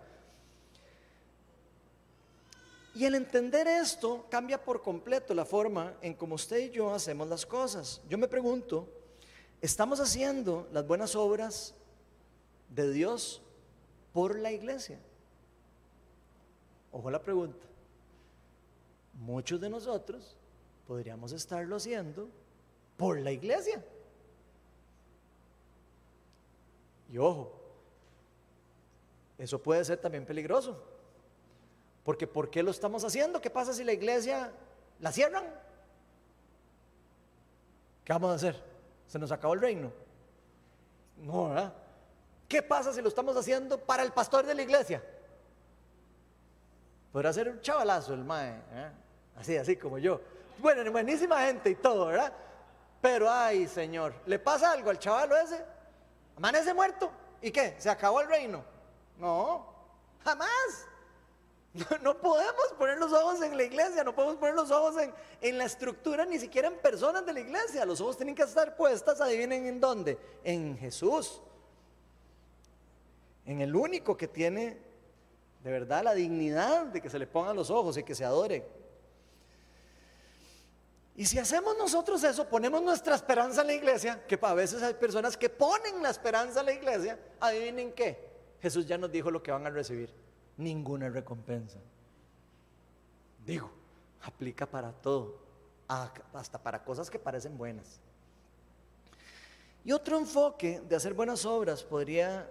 Y el entender esto cambia por completo la forma en como usted y yo hacemos las cosas. Yo me pregunto, ¿estamos haciendo las buenas obras de Dios por la iglesia? Ojo la pregunta. Muchos de nosotros podríamos estarlo haciendo por la iglesia. Y ojo, eso puede ser también peligroso. Porque ¿por qué lo estamos haciendo? ¿Qué pasa si la iglesia la cierran? ¿Qué vamos a hacer? ¿Se nos acabó el reino? No, ¿verdad? ¿Qué pasa si lo estamos haciendo para el pastor de la iglesia? Podrá ser un chavalazo el mae, ¿eh? así, así como yo. Bueno, buenísima gente y todo, ¿verdad? Pero, ay, Señor, ¿le pasa algo al chavalo ese? ¿Amanece muerto? ¿Y qué? ¿Se acabó el reino? No, jamás. No, podemos poner los ojos en la iglesia, no podemos poner los ojos en, en, la estructura, ni siquiera en personas de la iglesia. Los ojos tienen que estar puestas, adivinen en dónde, en Jesús. En el único que tiene de verdad la dignidad de que se le pongan los ojos y que se adore. Y si hacemos nosotros eso, ponemos nuestra esperanza en la iglesia, que a veces hay personas que ponen la esperanza en la iglesia, adivinen qué, Jesús ya nos dijo lo que van a recibir ninguna recompensa. Digo, aplica para todo, hasta para cosas que parecen buenas. Y otro enfoque de hacer buenas obras podría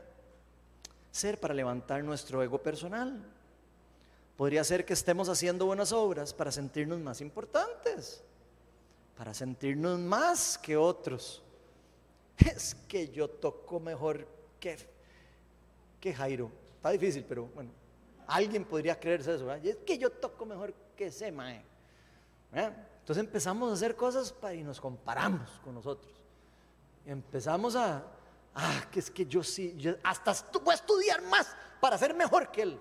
ser para levantar nuestro ego personal. Podría ser que estemos haciendo buenas obras para sentirnos más importantes, para sentirnos más que otros. Es que yo toco mejor que, que Jairo. Está difícil, pero bueno, Alguien podría creerse eso, es que yo toco mejor que ese. Entonces empezamos a hacer cosas y nos comparamos con nosotros. Y empezamos a, ah, que es que yo sí, hasta voy a estudiar más para ser mejor que él.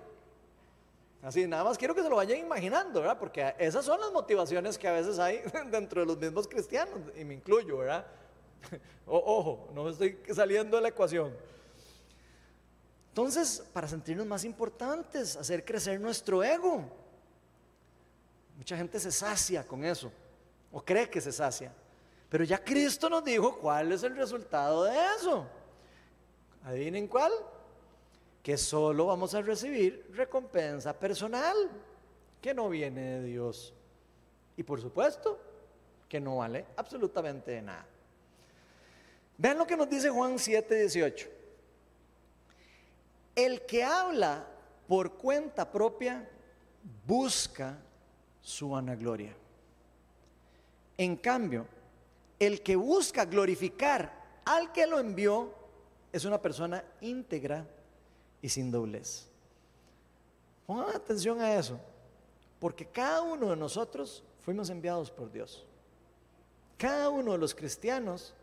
Así, nada más quiero que se lo vayan imaginando, ¿verdad? Porque esas son las motivaciones que a veces hay dentro de los mismos cristianos, y me incluyo, ¿verdad? ojo, no estoy saliendo de la ecuación. Entonces, para sentirnos más importantes, hacer crecer nuestro ego. Mucha gente se sacia con eso, o cree que se sacia. Pero ya Cristo nos dijo cuál es el resultado de eso. Adivinen cuál. Que solo vamos a recibir recompensa personal, que no viene de Dios. Y por supuesto, que no vale absolutamente de nada. Vean lo que nos dice Juan 7, 18. El que habla por cuenta propia busca su vanagloria. En cambio, el que busca glorificar al que lo envió es una persona íntegra y sin doblez. Pongan atención a eso, porque cada uno de nosotros fuimos enviados por Dios. Cada uno de los cristianos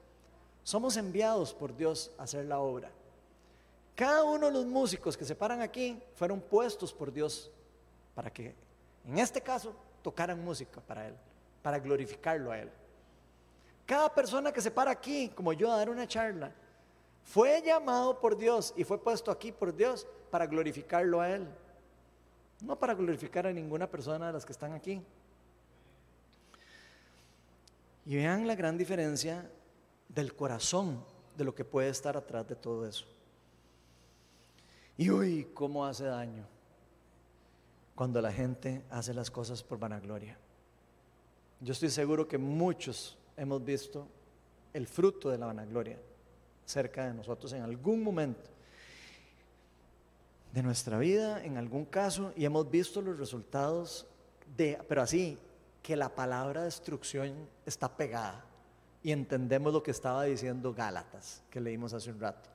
somos enviados por Dios a hacer la obra. Cada uno de los músicos que se paran aquí fueron puestos por Dios para que, en este caso, tocaran música para Él, para glorificarlo a Él. Cada persona que se para aquí, como yo, a dar una charla, fue llamado por Dios y fue puesto aquí por Dios para glorificarlo a Él. No para glorificar a ninguna persona de las que están aquí. Y vean la gran diferencia del corazón de lo que puede estar atrás de todo eso. Y uy, cómo hace daño cuando la gente hace las cosas por vanagloria. Yo estoy seguro que muchos hemos visto el fruto de la vanagloria cerca de nosotros en algún momento de nuestra vida, en algún caso, y hemos visto los resultados de, pero así, que la palabra destrucción está pegada y entendemos lo que estaba diciendo Gálatas, que leímos hace un rato,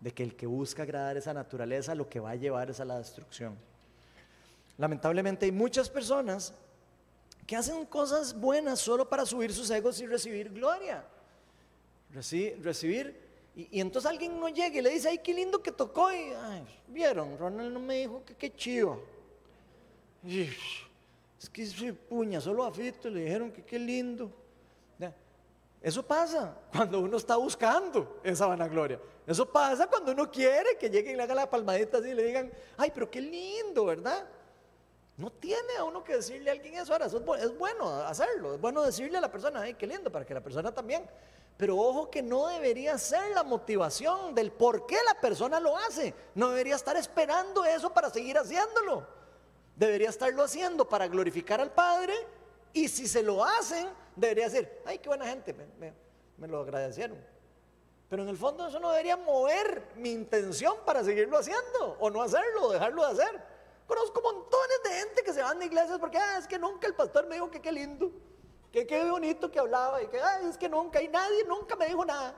de que el que busca agradar esa naturaleza lo que va a llevar es a la destrucción. Lamentablemente hay muchas personas que hacen cosas buenas solo para subir sus egos y recibir gloria. recibir, y, entonces alguien no llega y le dice, ay, qué lindo que tocó. Y, vieron, Ronald no me dijo que qué chido. es que se puña, solo a Fito le dijeron que qué lindo. Eso pasa cuando uno está buscando esa vanagloria. Eso pasa cuando uno quiere que lleguen y le hagan la palmadita así y le digan, ay, pero qué lindo, ¿verdad? No tiene a uno que decirle a alguien eso. Ahora, eso es bueno hacerlo, es bueno decirle a la persona, ay, qué lindo, para que la persona también. Pero ojo que no debería ser la motivación del por qué la persona lo hace. No debería estar esperando eso para seguir haciéndolo. Debería estarlo haciendo para glorificar al Padre y si se lo hacen, debería ser, ay, qué buena gente, me, lo agradecieron. Pero en el fondo eso no debería mover mi intención para seguirlo haciendo, o no hacerlo, o dejarlo de hacer. Conozco montones de gente que se van de iglesias porque ah, es que nunca el pastor me dijo que qué lindo, que qué bonito que hablaba, y que es que nunca, y nadie nunca me dijo nada.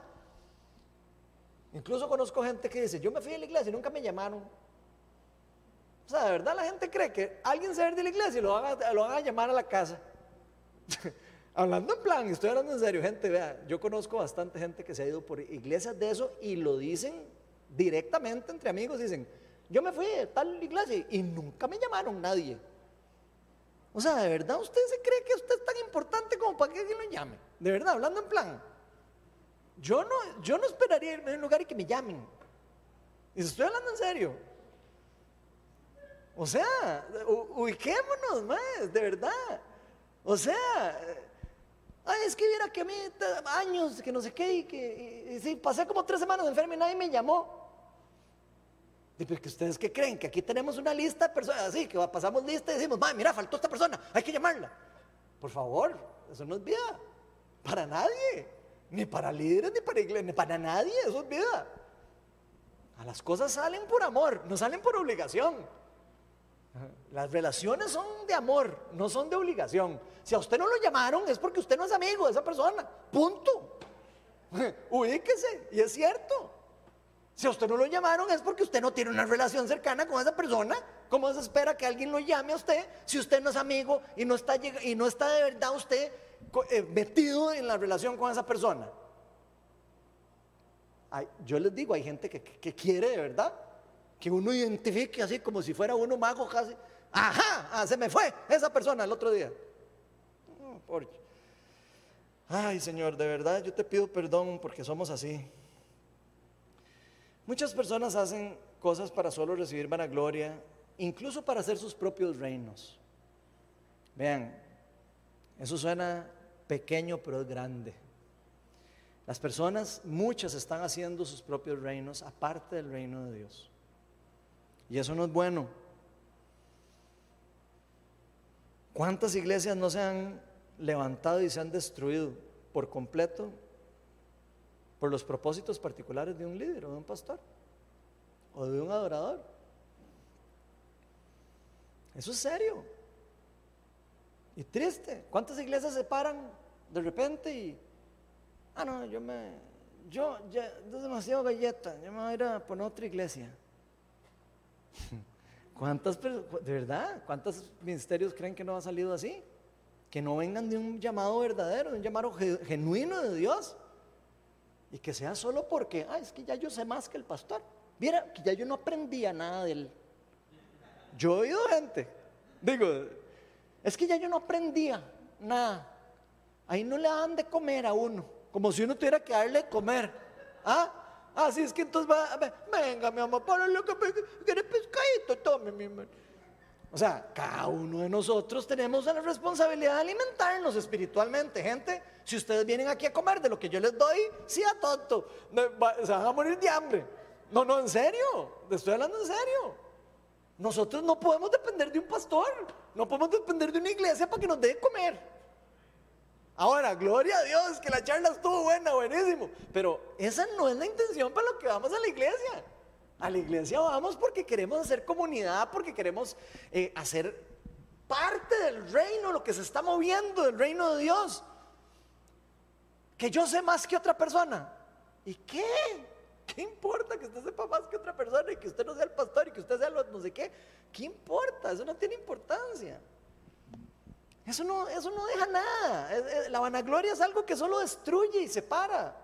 Incluso conozco gente que dice, yo me fui de la iglesia y nunca me llamaron. O sea, de verdad la gente cree que alguien se va de la iglesia y lo lo van a llamar a la casa. hablando en plan, estoy hablando en serio, gente, vea, yo conozco bastante gente que se ha ido por iglesias de eso y lo dicen directamente entre amigos, dicen, yo me fui de tal iglesia y nunca me llamaron nadie. O sea, ¿de verdad usted se cree que usted es tan importante como para que alguien lo llame? De verdad, hablando en plan. Yo no, yo no esperaría irme a un lugar y que me llamen. Y estoy hablando en serio. O sea, ubiquémonos más, de verdad. O sea, es que viera que a mí años, que no sé qué, y que sí, pasé como tres semanas enfermo y nadie me llamó. Y pues ustedes qué creen, que aquí tenemos una lista de personas así, que pasamos lista y decimos, mira, faltó esta persona, hay que llamarla. Por favor, eso no es vida. Para nadie. Ni para líderes, ni para iglesia, ni para nadie, eso es vida. A las cosas salen por amor, no salen por obligación. Las relaciones son de amor, no son de obligación. Si a usted no lo llamaron es porque usted no es amigo de esa persona. Punto. Ubíquese. Y es cierto. Si a usted no lo llamaron es porque usted no tiene una relación cercana con esa persona. ¿Cómo se espera que alguien lo llame a usted si usted no es amigo y no está, y no está de verdad usted eh, metido en la relación con esa persona? yo les digo, hay gente que quiere de verdad que uno identifique así como si fuera uno mago casi. Ajá, ah, se me fue esa persona el otro día. Ay, Señor, de verdad yo te pido perdón porque somos así. Muchas personas hacen cosas para solo recibir vanagloria, incluso para hacer sus propios reinos. Vean, eso suena pequeño pero es grande. Las personas, muchas están haciendo sus propios reinos aparte del reino de Dios. Y eso no es bueno. ¿Cuántas iglesias no se han levantado y se han destruido por completo por los propósitos particulares de un líder o de un pastor o de un adorador? Eso es serio y triste. ¿Cuántas iglesias se paran de repente y, ah, no, yo me, yo ya, es demasiado galleta, yo me voy a ir a poner otra iglesia? ¿Cuántas, de verdad, cuántos ministerios creen que no ha salido así? Que no vengan de un llamado verdadero, de un llamado genuino de Dios. Y que sea solo porque, ah, es que ya yo sé más que el pastor. Mira, que ya yo no aprendía nada de él. Yo he oído gente, digo, es que ya yo no aprendía nada. Ahí no le dan de comer a uno, como si uno tuviera que darle de comer. ¿Ah? Así es que entonces va, venga mi amor, para lo que quiere pescadito, tome mi amor. O sea, cada uno de nosotros tenemos la responsabilidad de alimentarnos espiritualmente. Gente, si ustedes vienen aquí a comer de lo que yo les doy, sí a tonto, se van a morir de hambre. No, no, en serio, estoy hablando en serio. Nosotros no podemos depender de un pastor, no podemos depender de una iglesia para que nos dé comer. Ahora, gloria a Dios, que la charla estuvo buena, buenísimo. Pero esa no es la intención para lo que vamos a la iglesia. A la iglesia vamos porque queremos hacer comunidad, porque queremos eh, hacer parte del reino, lo que se está moviendo del reino de Dios. Que yo sé más que otra persona. ¿Y qué? ¿Qué importa que usted sepa más que otra persona y que usted no sea el pastor y que usted sea lo, no sé qué? ¿Qué importa? Eso no tiene importancia. Eso no, eso no deja nada. La vanagloria es algo que solo destruye y separa.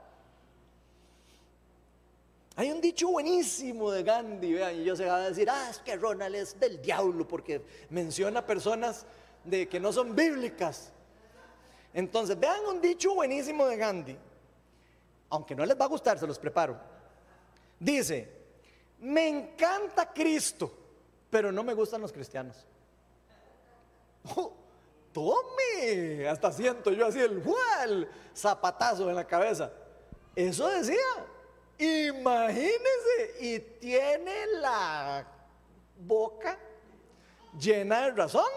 Hay un dicho buenísimo de Gandhi, vean, y yo se va a decir, ah, es que Ronald es del diablo porque menciona personas de que no son bíblicas. Entonces, vean un dicho buenísimo de Gandhi, aunque no les va a gustar, se los preparo. Dice, me encanta Cristo, pero no me gustan los cristianos. Oh, tome, hasta siento yo así el, el zapatazo en la cabeza. Eso decía. Imagínense, y tiene la boca llena de razón.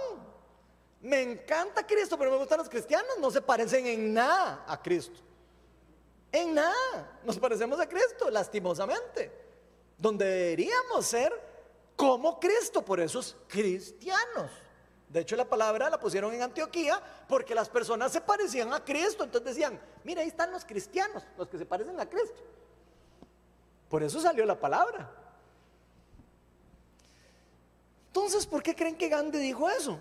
Me encanta Cristo, pero me gustan los cristianos. No se parecen en nada a Cristo. En nada. Nos parecemos a Cristo, lastimosamente. Donde deberíamos ser como Cristo, por esos cristianos. De hecho, la palabra la pusieron en Antioquía porque las personas se parecían a Cristo. Entonces decían, mira, ahí están los cristianos, los que se parecen a Cristo. Por eso salió la palabra. Entonces, ¿por qué creen que Gandhi dijo eso?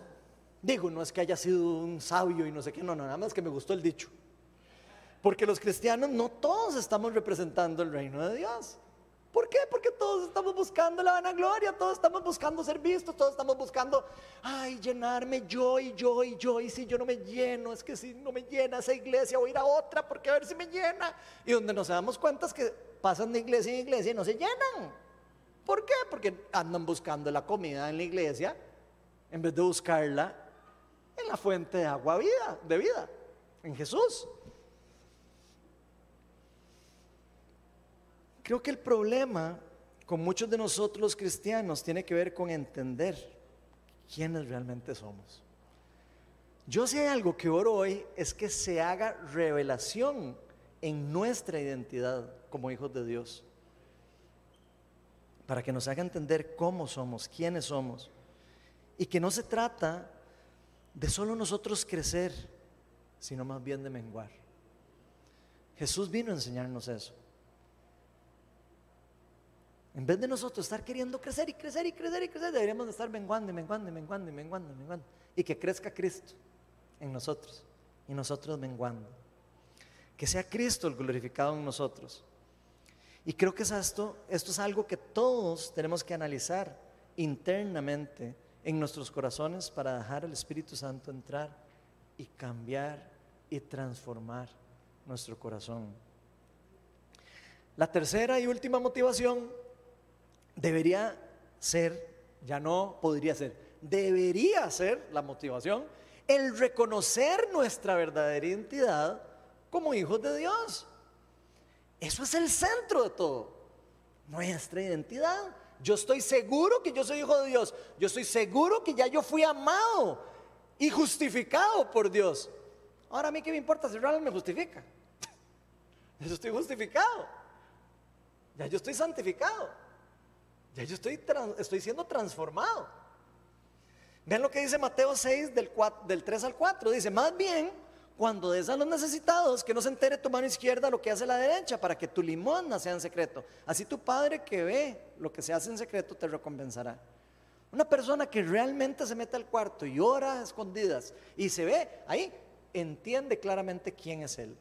Digo, no es que haya sido un sabio y no sé qué, no, no, nada más que me gustó el dicho. Porque los cristianos no todos estamos representando el reino de Dios. ¿Por qué? Porque todos estamos buscando la vanagloria, todos estamos buscando ser vistos, todos estamos buscando, ay, llenarme yo y yo y yo, y si yo no me lleno, es que si no me llena esa iglesia, voy a ir a otra porque a ver si me llena. Y donde nos damos cuenta es que pasan de iglesia en iglesia y no se llenan. ¿Por qué? Porque andan buscando la comida en la iglesia en vez de buscarla en la fuente de agua vida, de vida, en Jesús. Creo que el problema con muchos de nosotros los cristianos tiene que ver con entender quiénes realmente somos. Yo sé algo que oro hoy es que se haga revelación en nuestra identidad como hijos de Dios. Para que nos haga entender cómo somos, quiénes somos. Y que no se trata de solo nosotros crecer, sino más bien de menguar. Jesús vino a enseñarnos eso. En vez de nosotros estar queriendo crecer y crecer y crecer y crecer, deberíamos estar menguando y menguando y menguando y menguando y menguando. Y que crezca Cristo en nosotros y nosotros menguando. Que sea Cristo el glorificado en nosotros. Y creo que es esto, esto es algo que todos tenemos que analizar internamente en nuestros corazones para dejar al Espíritu Santo entrar y cambiar y transformar nuestro corazón. La tercera y última motivación debería ser, ya no podría ser, debería ser la motivación, el reconocer nuestra verdadera identidad como hijos de Dios. Eso es el centro de todo, nuestra identidad. Yo estoy seguro que yo soy hijo de Dios. Yo estoy seguro que ya yo fui amado y justificado por Dios. Ahora a mí qué me importa si realmente me justifica. Yo estoy justificado. Ya yo estoy santificado. Ya yo estoy, estoy siendo transformado. Vean lo que dice Mateo 6 del, del 3 al 4. Dice, más bien, cuando des a los necesitados, que no se entere tu mano izquierda lo que hace la derecha, para que tu limosna sea en secreto. Así tu Padre que ve lo que se hace en secreto te recompensará. Una persona que realmente se mete al cuarto y ora a escondidas y se ve ahí, entiende claramente quién es Él.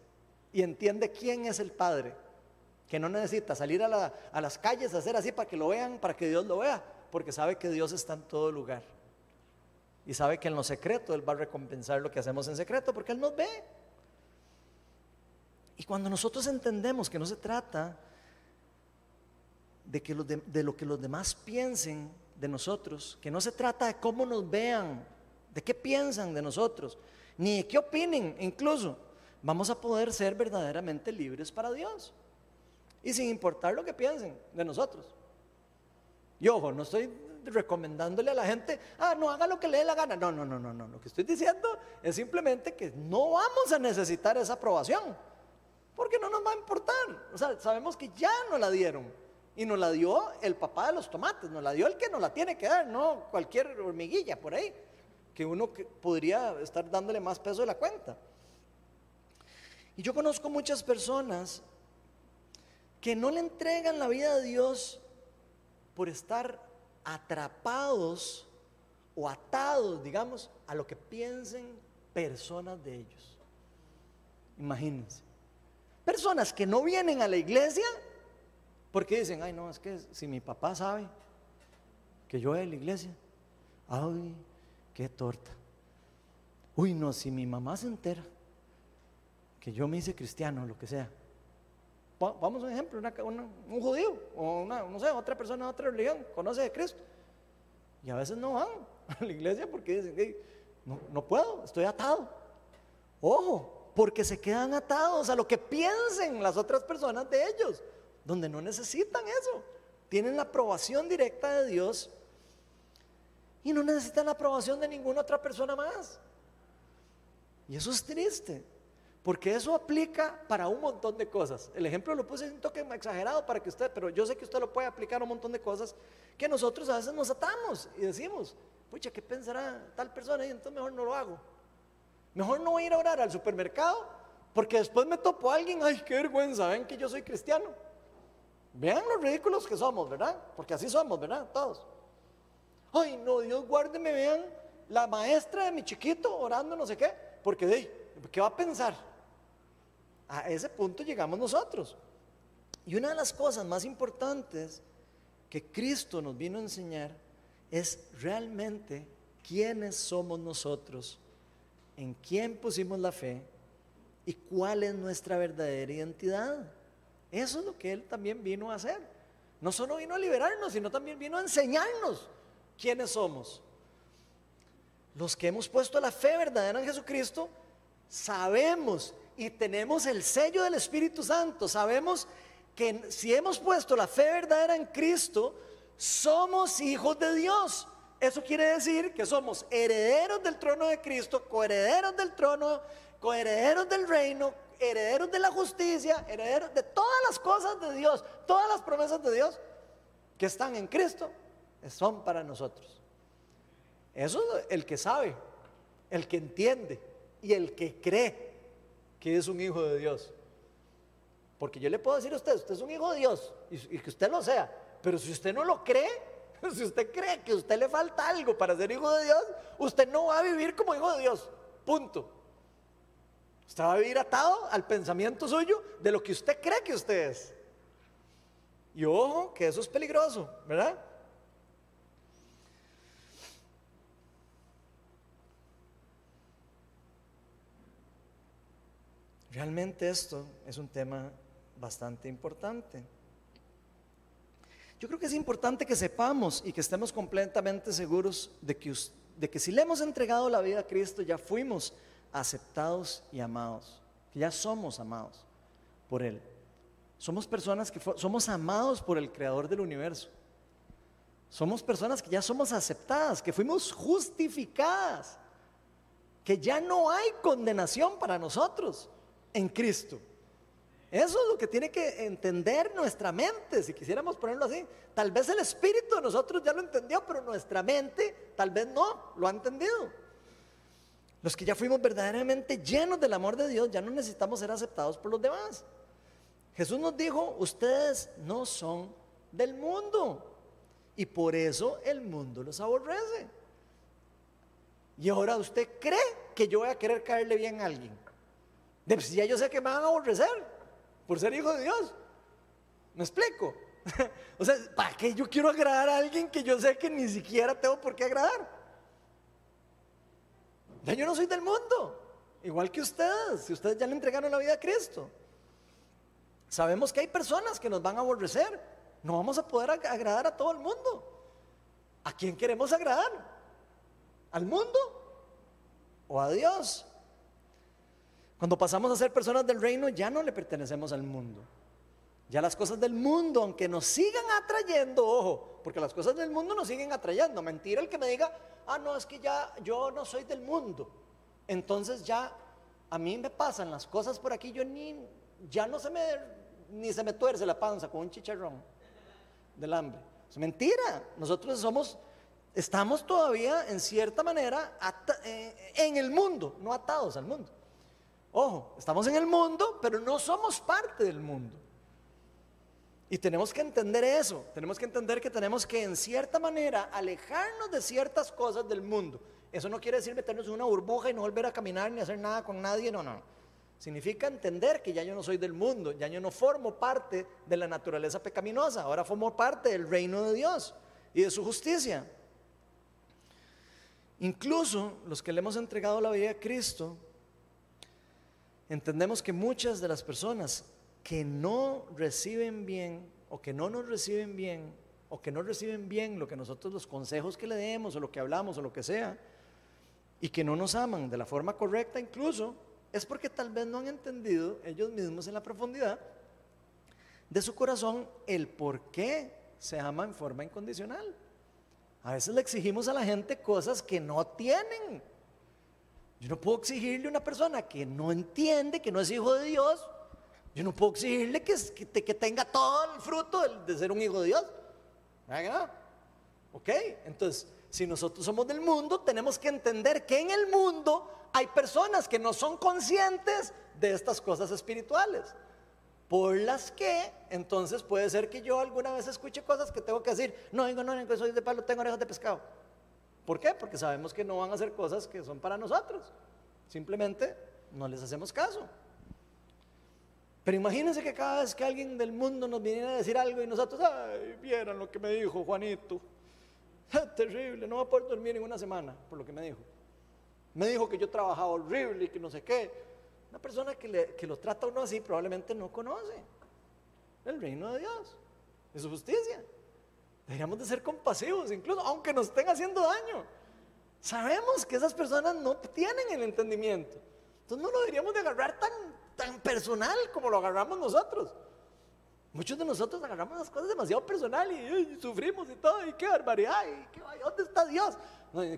Y entiende quién es el Padre que no necesita salir a, las calles a hacer así para que lo vean, para que Dios lo vea, porque sabe que Dios está en todo lugar. Y sabe que en lo secreto Él va a recompensar lo que hacemos en secreto, porque Él nos ve. Y cuando nosotros entendemos que no se trata de, que de lo que los demás piensen de nosotros, que no se trata de cómo nos vean, de qué piensan de nosotros, ni de qué opinen incluso, vamos a poder ser verdaderamente libres para Dios. Y sin importar lo que piensen de nosotros. Y ojo, no estoy recomendándole a la gente, ah, no haga lo que le dé la gana. No, no, no, no, no. Lo que estoy diciendo es simplemente que no vamos a necesitar esa aprobación, porque no nos va a importar. O sea, sabemos que ya nos la dieron. Y nos la dio el papá de los tomates, nos la dio el que nos la tiene que dar, no cualquier hormiguilla por ahí, que uno podría estar dándole más peso de la cuenta. Y yo conozco muchas personas que no le entregan la vida a Dios por estar atrapados o atados, digamos, a lo que piensen personas de ellos. Imagínense. Personas que no vienen a la iglesia porque dicen, ay no, es que si mi papá sabe que yo voy a la iglesia, ay, qué torta. Uy, no, si mi mamá se entera que yo me hice cristiano, lo que sea. Vamos a un ejemplo, un judío o una, no sé, otra persona de otra religión conoce de Cristo. Y a veces no van a la iglesia porque dicen, no, no puedo, estoy atado. Ojo, porque se quedan atados a lo que piensen las otras personas de ellos, donde no necesitan eso. Tienen la aprobación directa de Dios y no necesitan la aprobación de ninguna otra persona más. Y eso es triste. Porque eso aplica para un montón de cosas. El ejemplo lo puse un toque exagerado para que usted, pero yo sé que usted lo puede aplicar a un montón de cosas que nosotros a veces nos atamos y decimos, pucha, ¿qué pensará tal persona? Y entonces mejor no lo hago. Mejor no ir a orar al supermercado porque después me topo a alguien, ay, qué vergüenza, ven que yo soy cristiano. Vean los ridículos que somos, ¿verdad? Porque así somos, ¿verdad? Todos. Ay, no, Dios guárdeme, vean la maestra de mi chiquito orando no sé qué, porque de ¿qué va a pensar? A ese punto llegamos nosotros. Y una de las cosas más importantes que Cristo nos vino a enseñar es realmente quiénes somos nosotros, en quién pusimos la fe y cuál es nuestra verdadera identidad. Eso es lo que Él también vino a hacer. No solo vino a liberarnos, sino también vino a enseñarnos quiénes somos. Los que hemos puesto la fe verdadera en Jesucristo, sabemos y tenemos el sello del Espíritu Santo, sabemos que si hemos puesto la fe verdadera en Cristo, somos hijos de Dios. Eso quiere decir que somos herederos del trono de Cristo, coherederos del trono, coherederos del reino, herederos de la justicia, herederos de todas las cosas de Dios, todas las promesas de Dios que están en Cristo son para nosotros. Eso es el que sabe, el que entiende y el que cree que es un hijo de Dios. Porque yo le puedo decir a usted, usted es un hijo de Dios y, que usted lo sea, pero si usted no lo cree, si usted cree que a usted le falta algo para ser hijo de Dios, usted no va a vivir como hijo de Dios. Punto. Usted va a vivir atado al pensamiento suyo de lo que usted cree que usted es. Y ojo, que eso es peligroso, ¿verdad? Realmente esto es un tema bastante importante. Yo creo que es importante que sepamos y que estemos completamente seguros de que, de que si le hemos entregado la vida a Cristo ya fuimos aceptados y amados, ya somos amados por Él. Somos personas que somos amados por el Creador del universo. Somos personas que ya somos aceptadas, que fuimos justificadas, que ya no hay condenación para nosotros en Cristo. Eso es lo que tiene que entender nuestra mente, si quisiéramos ponerlo así. Tal vez el espíritu de nosotros ya lo entendió, pero nuestra mente tal vez no lo ha entendido. Los que ya fuimos verdaderamente llenos del amor de Dios, ya no necesitamos ser aceptados por los demás. Jesús nos dijo, ustedes no son del mundo y por eso el mundo los aborrece. Y ahora usted cree que yo voy a querer caerle bien a alguien. De, si ya yo sé que me van a aborrecer por ser hijo de Dios. ¿Me explico? o sea, ¿para qué yo quiero agradar a alguien que yo sé que ni siquiera tengo por qué agradar? Ya yo no soy del mundo, igual que ustedes, si ustedes ya le entregaron la vida a Cristo. Sabemos que hay personas que nos van a aborrecer. No vamos a poder agradar a todo el mundo. quién queremos agradar? ¿Al mundo o a Dios? Cuando pasamos a ser personas del reino, ya no le pertenecemos al mundo. Ya las cosas del mundo, aunque nos sigan atrayendo, ojo, porque las cosas del mundo nos siguen atrayendo. Mentira el que me diga, ah, no, es que ya yo no soy del mundo. Entonces ya a mí me pasan las cosas por aquí, yo ni, ya no se me, ni se me tuerce la panza con un chicharrón del hambre. Es mentira. Nosotros somos, estamos todavía en cierta manera eh, en el mundo, no atados al mundo. Ojo, estamos en el mundo, pero no somos parte del mundo. Y tenemos que entender eso, tenemos que entender que tenemos que en cierta manera alejarnos de ciertas cosas del mundo. Eso no quiere decir meternos en una burbuja y no volver a caminar ni hacer nada con nadie, no, no. Significa entender que ya yo no soy del mundo, ya yo no formo parte de la naturaleza pecaminosa, ahora formo parte del reino de Dios y de su justicia. Incluso los que le hemos entregado la vida a Cristo, entendemos que muchas de las personas que no reciben bien o que no nos reciben bien o que no reciben bien lo que nosotros los consejos que le demos o lo que hablamos o lo que sea y que no nos aman de la forma correcta incluso es porque tal vez no han entendido ellos mismos en la profundidad de su corazón el por qué se ama en forma incondicional. A veces le exigimos a la gente cosas que no tienen. Yo no puedo exigirle a una persona que no entiende, que no es hijo de Dios, yo no puedo exigirle que, tenga todo el fruto de, ser un hijo de Dios. ¿Verdad ¿Ok? Entonces, si nosotros somos del mundo, tenemos que entender que en el mundo hay personas que no son conscientes de estas cosas espirituales. Por las que, entonces puede ser que yo alguna vez escuche cosas que tengo que decir, no, digo, no, no, soy de palo, tengo orejas de pescado. ¿Por qué? Porque sabemos que no van a hacer cosas que son para nosotros. Simplemente no les hacemos caso. Pero imagínense que cada vez que alguien del mundo nos viniera a decir algo y nosotros, ay, vieran lo que me dijo Juanito. Terrible, no va a poder dormir en una semana por lo que me dijo. Me dijo que yo trabajaba horrible y que no sé qué. Una persona que, que lo trata a uno así probablemente no conoce el reino de Dios y su justicia. Deberíamos de ser compasivos, incluso aunque nos estén haciendo daño. Sabemos que esas personas no tienen el entendimiento. Entonces no lo deberíamos de agarrar tan, tan personal como lo agarramos nosotros. Muchos de nosotros agarramos las cosas demasiado personal y, sufrimos y todo, y qué barbaridad, y ¿dónde está Dios?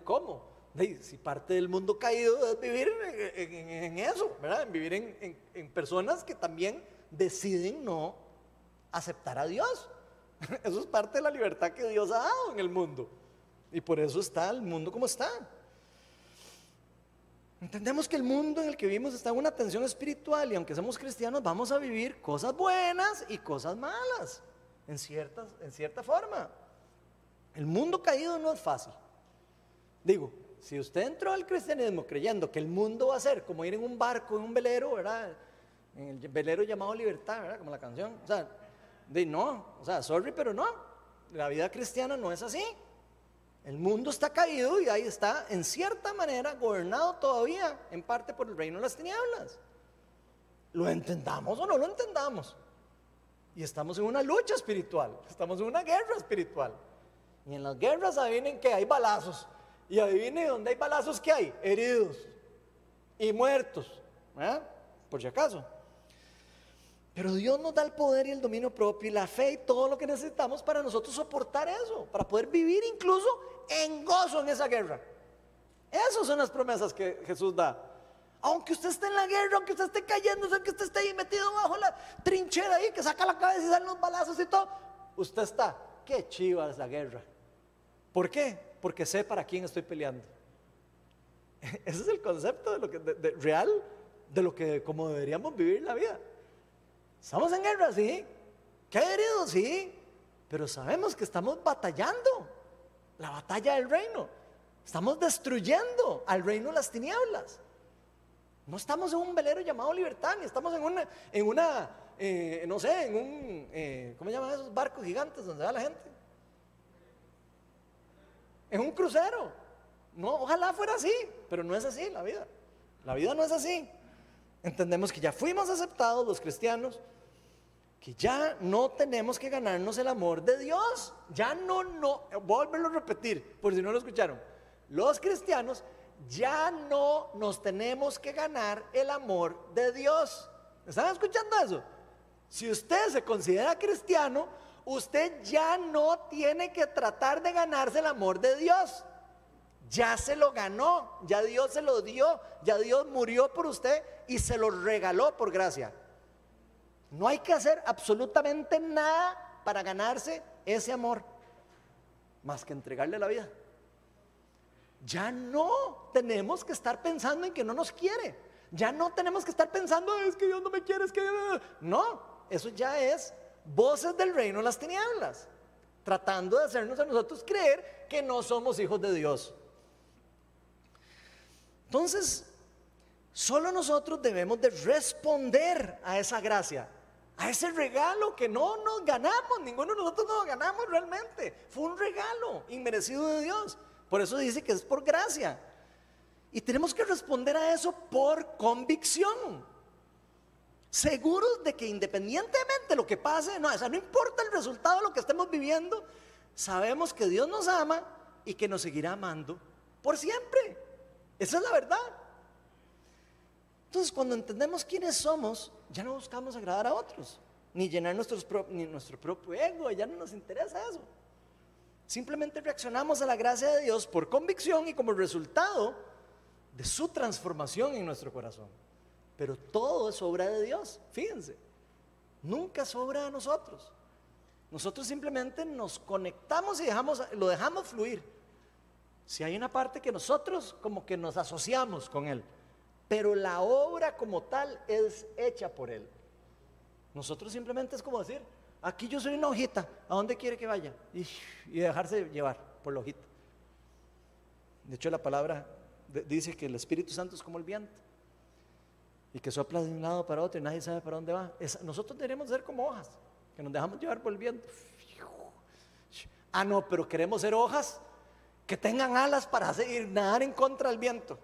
¿Cómo? Si parte del mundo caído es vivir en, eso, ¿verdad? En vivir en personas que también deciden no aceptar a Dios. Eso es parte de la libertad que Dios ha dado en el mundo. Y por eso está el mundo como está. Entendemos que el mundo en el que vivimos está en una tensión espiritual y aunque somos cristianos vamos a vivir cosas buenas y cosas malas, en, ciertas, en cierta forma. El mundo caído no es fácil. Digo, si usted entró al cristianismo creyendo que el mundo va a ser como ir en un barco, en un velero, ¿verdad? En el velero llamado libertad, ¿verdad? Como la canción. O sea, de no, o sea, sorry, pero no. La vida cristiana no es así. El mundo está caído y ahí está, en cierta manera, gobernado todavía, en parte por el reino de las tinieblas. Lo entendamos o no lo entendamos. Y estamos en una lucha espiritual, estamos en una guerra espiritual. Y en las guerras adivinen que hay balazos. Y adivinen dónde hay balazos que hay, heridos y muertos. ¿eh? Por si acaso. Pero Dios nos da el poder y el dominio propio y la fe y todo lo que necesitamos para nosotros soportar eso, para poder vivir incluso en gozo en esa guerra. Esas son las promesas que Jesús da. Aunque usted esté en la guerra, aunque usted esté cayendo, aunque usted esté ahí metido bajo la trinchera ahí, que saca la cabeza y salen los balazos y todo, usted está, qué chiva es la guerra. ¿Por qué? Porque sé para quién estoy peleando. Ese es el concepto de lo que real de lo que como deberíamos vivir la vida. Estamos en guerra, sí. ¿Qué heridos? Sí. Pero sabemos que estamos batallando la batalla del reino. Estamos destruyendo al reino de las tinieblas. No estamos en un velero llamado libertad, ni estamos en una, en una eh, no sé, en un, eh, ¿cómo llaman esos barcos gigantes donde va la gente? En un crucero. No, ojalá fuera así, pero no es así la vida. La vida no es así. Entendemos que ya fuimos aceptados los cristianos que ya no tenemos que ganarnos el amor de Dios. Ya no, no, volverlo a repetir, por si no lo escucharon. Los cristianos ya no nos tenemos que ganar el amor de Dios. ¿Están escuchando eso? Si usted se considera cristiano, usted ya no tiene que tratar de ganarse el amor de Dios. Ya se lo ganó, ya Dios se lo dio, ya Dios murió por usted y se lo regaló por gracia. No hay que hacer absolutamente nada para ganarse ese amor, más que entregarle la vida. Ya no tenemos que estar pensando en que no nos quiere. Ya no tenemos que estar pensando, es que Dios no me quiere, es que... No, eso ya es voces del reino de las tinieblas, tratando de hacernos a nosotros creer que no somos hijos de Dios. Entonces, solo nosotros debemos de responder a esa gracia, a ese regalo que no nos ganamos, ninguno de nosotros nos ganamos realmente. Fue un regalo inmerecido de Dios. Por eso dice que es por gracia. Y tenemos que responder a eso por convicción. Seguros de que independientemente de lo que pase, no, no importa el resultado de lo que estemos viviendo, sabemos que Dios nos ama y que nos seguirá amando por siempre. Esa es la verdad. Entonces, cuando entendemos quiénes somos, ya no buscamos agradar a otros, ni llenar ni nuestro propio ego, ya no nos interesa eso. Simplemente reaccionamos a la gracia de Dios por convicción y como resultado de su transformación en nuestro corazón. Pero todo es obra de Dios, fíjense. Nunca es obra de nosotros. Nosotros simplemente nos conectamos y dejamos, lo dejamos fluir. Si hay una parte que nosotros como que nos asociamos con Él, pero la obra como tal es hecha por Él. Nosotros simplemente es como decir, aquí yo soy una hojita, ¿a dónde quiere que vaya? Y, dejarse llevar por la hojita. De hecho la palabra dice que el Espíritu Santo es como el viento y que sopla de un lado para otro y nadie sabe para dónde va. nosotros deberíamos ser como hojas, que nos dejamos llevar por el viento. Ah, no, pero queremos ser hojas que tengan alas para seguir nadar en contra del viento,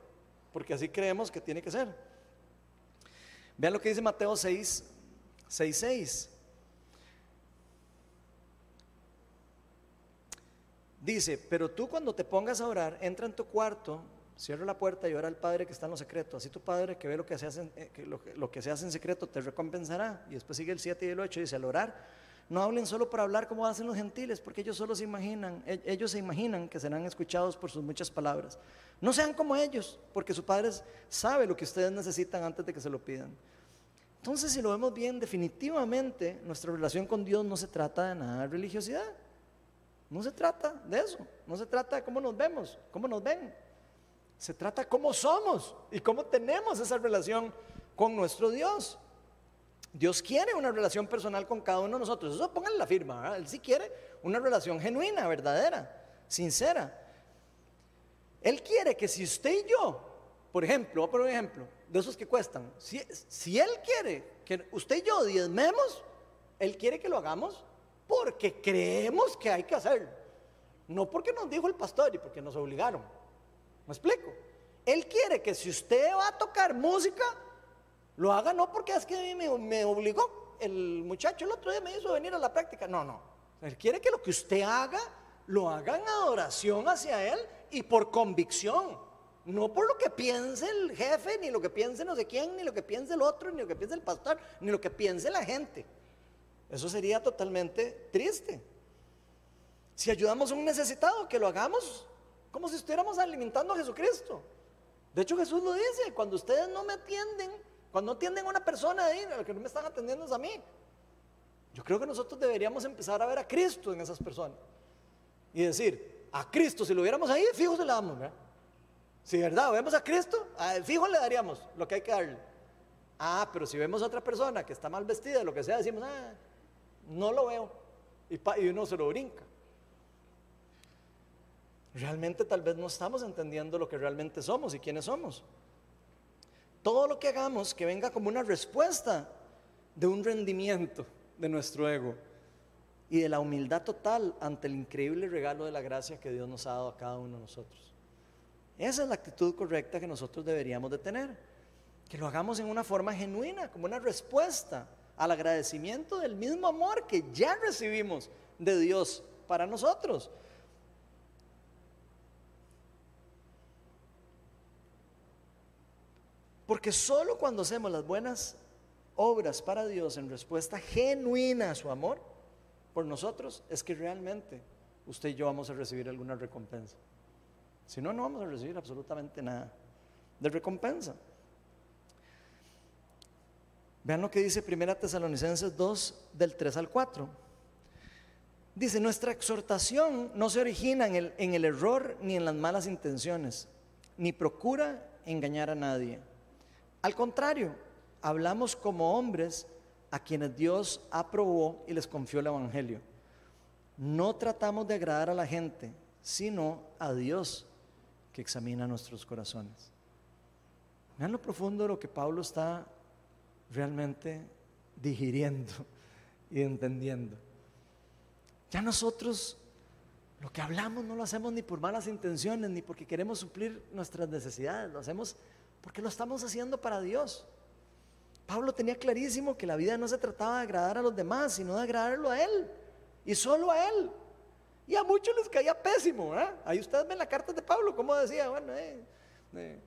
porque así creemos que tiene que ser. Vean lo que dice Mateo 6, 6, 6. Dice, pero tú cuando te pongas a orar, entra en tu cuarto, cierra la puerta y ora al Padre que está en lo secreto. Así tu Padre que ve lo que se hace eh, lo que se hace en secreto te recompensará. Y después sigue el 7 y el 8, dice, al orar no hablen solo para hablar como hacen los gentiles, porque ellos solo se imaginan, e-, ellos se imaginan que serán escuchados por sus muchas palabras. No sean como ellos, porque su Padre sabe lo que ustedes necesitan antes de que se lo pidan. Entonces, si lo vemos bien, definitivamente nuestra relación con Dios no se trata de nada de religiosidad. No se trata de eso. No se trata de cómo nos vemos, cómo nos ven. Se trata de cómo somos y cómo tenemos esa relación con nuestro Dios. Dios quiere una relación personal con cada uno de nosotros. Eso pónganle la firma. Él sí quiere una relación genuina, verdadera, sincera. Él quiere que si usted y yo, por ejemplo, por ejemplo, de esos que cuestan, si, si Él quiere que usted y yo diezmemos, Él quiere que lo hagamos porque creemos que hay que hacerlo. No porque nos dijo el pastor y porque nos obligaron. ¿Me explico? Él quiere que si usted va a tocar música, lo haga no porque es que me, me obligó. El muchacho el otro día me hizo venir a la práctica. No, no. Él quiere que lo que usted haga, lo haga en adoración hacia Él y por convicción. No por lo que piense el jefe, ni lo que piense no sé quién, ni lo que piense el otro, ni lo que piense el pastor, ni lo que piense la gente. Eso sería totalmente triste. Si ayudamos a un necesitado, que lo hagamos como si estuviéramos alimentando a Jesucristo. De hecho, Jesús lo dice, cuando ustedes no me atienden, cuando atienden a una persona ahí, que no me están atendiendo es a mí. Yo creo que nosotros deberíamos empezar a ver a Cristo en esas personas. Y decir, a Cristo, si lo viéramos ahí, fijo se le damos, ¿verdad? Si verdad, vemos a Cristo, fijo le daríamos lo que hay que darle. Ah, pero si vemos a otra persona que está mal vestida, lo que sea, decimos, ah, no lo veo. Y, y uno se lo brinca. Realmente tal vez no estamos entendiendo lo que realmente somos y quiénes somos todo lo que hagamos que venga como una respuesta de un rendimiento de nuestro ego y de la humildad total ante el increíble regalo de la gracia que Dios nos ha dado a cada uno de nosotros. Esa es la actitud correcta que nosotros deberíamos de tener. Que lo hagamos en una forma genuina, como una respuesta al agradecimiento del mismo amor que ya recibimos de Dios para nosotros. Porque solo cuando hacemos las buenas obras para Dios en respuesta genuina a su amor por nosotros, es que realmente usted y yo vamos a recibir alguna recompensa. Si no, no vamos a recibir absolutamente nada de recompensa. Vean lo que dice Primera Tesalonicenses 2 del 3 al 4. Dice, nuestra exhortación no se origina en el, en el error ni en las malas intenciones, ni procura engañar a nadie. Al contrario, hablamos como hombres a quienes Dios aprobó y les confió el Evangelio. No tratamos de agradar a la gente, sino a Dios que examina nuestros corazones. Vean lo profundo de lo que Pablo está realmente digiriendo y entendiendo. Ya nosotros lo que hablamos no lo hacemos ni por malas intenciones, ni porque queremos suplir nuestras necesidades, lo hacemos porque lo estamos haciendo para Dios. Pablo tenía clarísimo que la vida no se trataba de agradar a los demás, sino de agradarlo a Él, y solo a Él. Y a muchos les caía pésimo. ¿eh? Ahí ustedes ven la carta de Pablo, como decía, bueno, eh, eh,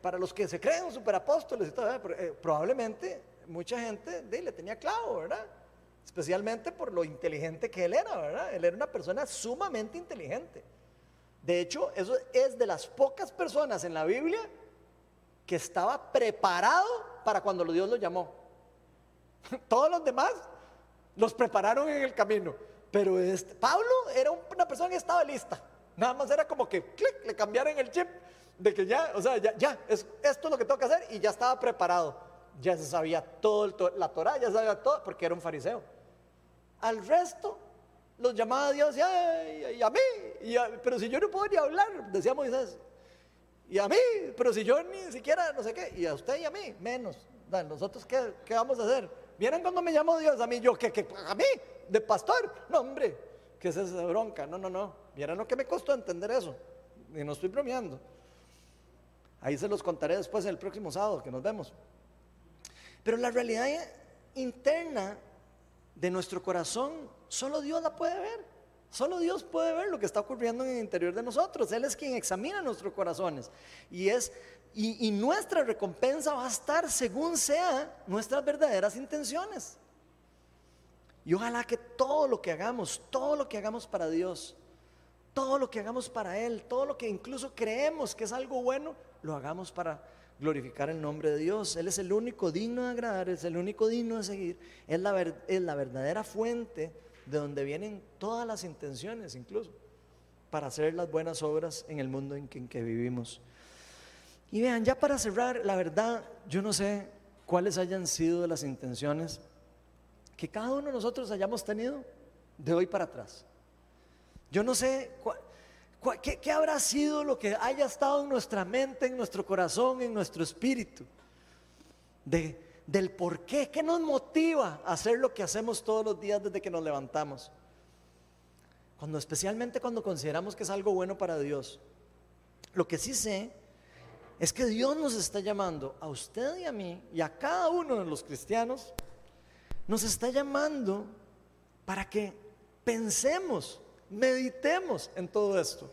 para los que se creen superapóstoles y todo, eh, probablemente mucha gente le tenía clavo, ¿verdad? Especialmente por lo inteligente que él era, ¿verdad? Él era una persona sumamente inteligente. De hecho, eso es de las pocas personas en la Biblia que estaba preparado para cuando Dios lo llamó. Todos los demás los prepararon en el camino. Pero este, Pablo era una persona que estaba lista. Nada más era como que clic, le cambiaron el chip de que ya, o sea, ya, ya es, esto es lo que tengo que hacer y ya estaba preparado. Ya se sabía todo, la Torah, ya sabía todo, porque era un fariseo. Al resto los llamaba a Dios y, a mí, pero si yo no puedo ni hablar, decía Moisés, y a mí, pero si yo ni siquiera, no sé qué, y a usted y a mí, menos. ¿Nosotros qué, qué vamos a hacer? ¿Vieron cuando me llamo Dios? A mí, yo, ¿qué, qué? ¿A mí? ¿De pastor? No, hombre, ¿qué es esa bronca? No, no, no. ¿Vieron lo que me costó entender eso? Y no estoy bromeando. Ahí se los contaré después el próximo sábado que nos vemos. Pero la realidad interna de nuestro corazón, solo Dios la puede ver. Solo Dios puede ver lo que está ocurriendo en el interior de nosotros. Él es quien examina nuestros corazones. Y, es, y, nuestra recompensa va a estar según sea nuestras verdaderas intenciones. Y ojalá que todo lo que hagamos, todo lo que hagamos para Dios, todo lo que hagamos para Él, todo lo que incluso creemos que es algo bueno, lo hagamos para glorificar el nombre de Dios. Él es el único digno de agradar, es el único digno de seguir, es la, es la verdadera fuente de donde vienen todas las intenciones incluso para hacer las buenas obras en el mundo en que, vivimos. Y vean, ya para cerrar, la verdad, yo no sé cuáles hayan sido las intenciones que cada uno de nosotros hayamos tenido de hoy para atrás. Yo no sé qué, habrá sido lo que haya estado en nuestra mente, en nuestro corazón, en nuestro espíritu, de, del por qué, qué nos motiva a hacer lo que hacemos todos los días desde que nos levantamos. Cuando especialmente cuando consideramos que es algo bueno para Dios. Lo que sí sé es que Dios nos está llamando a usted y a mí y a cada uno de los cristianos nos está llamando para que pensemos, meditemos en todo esto.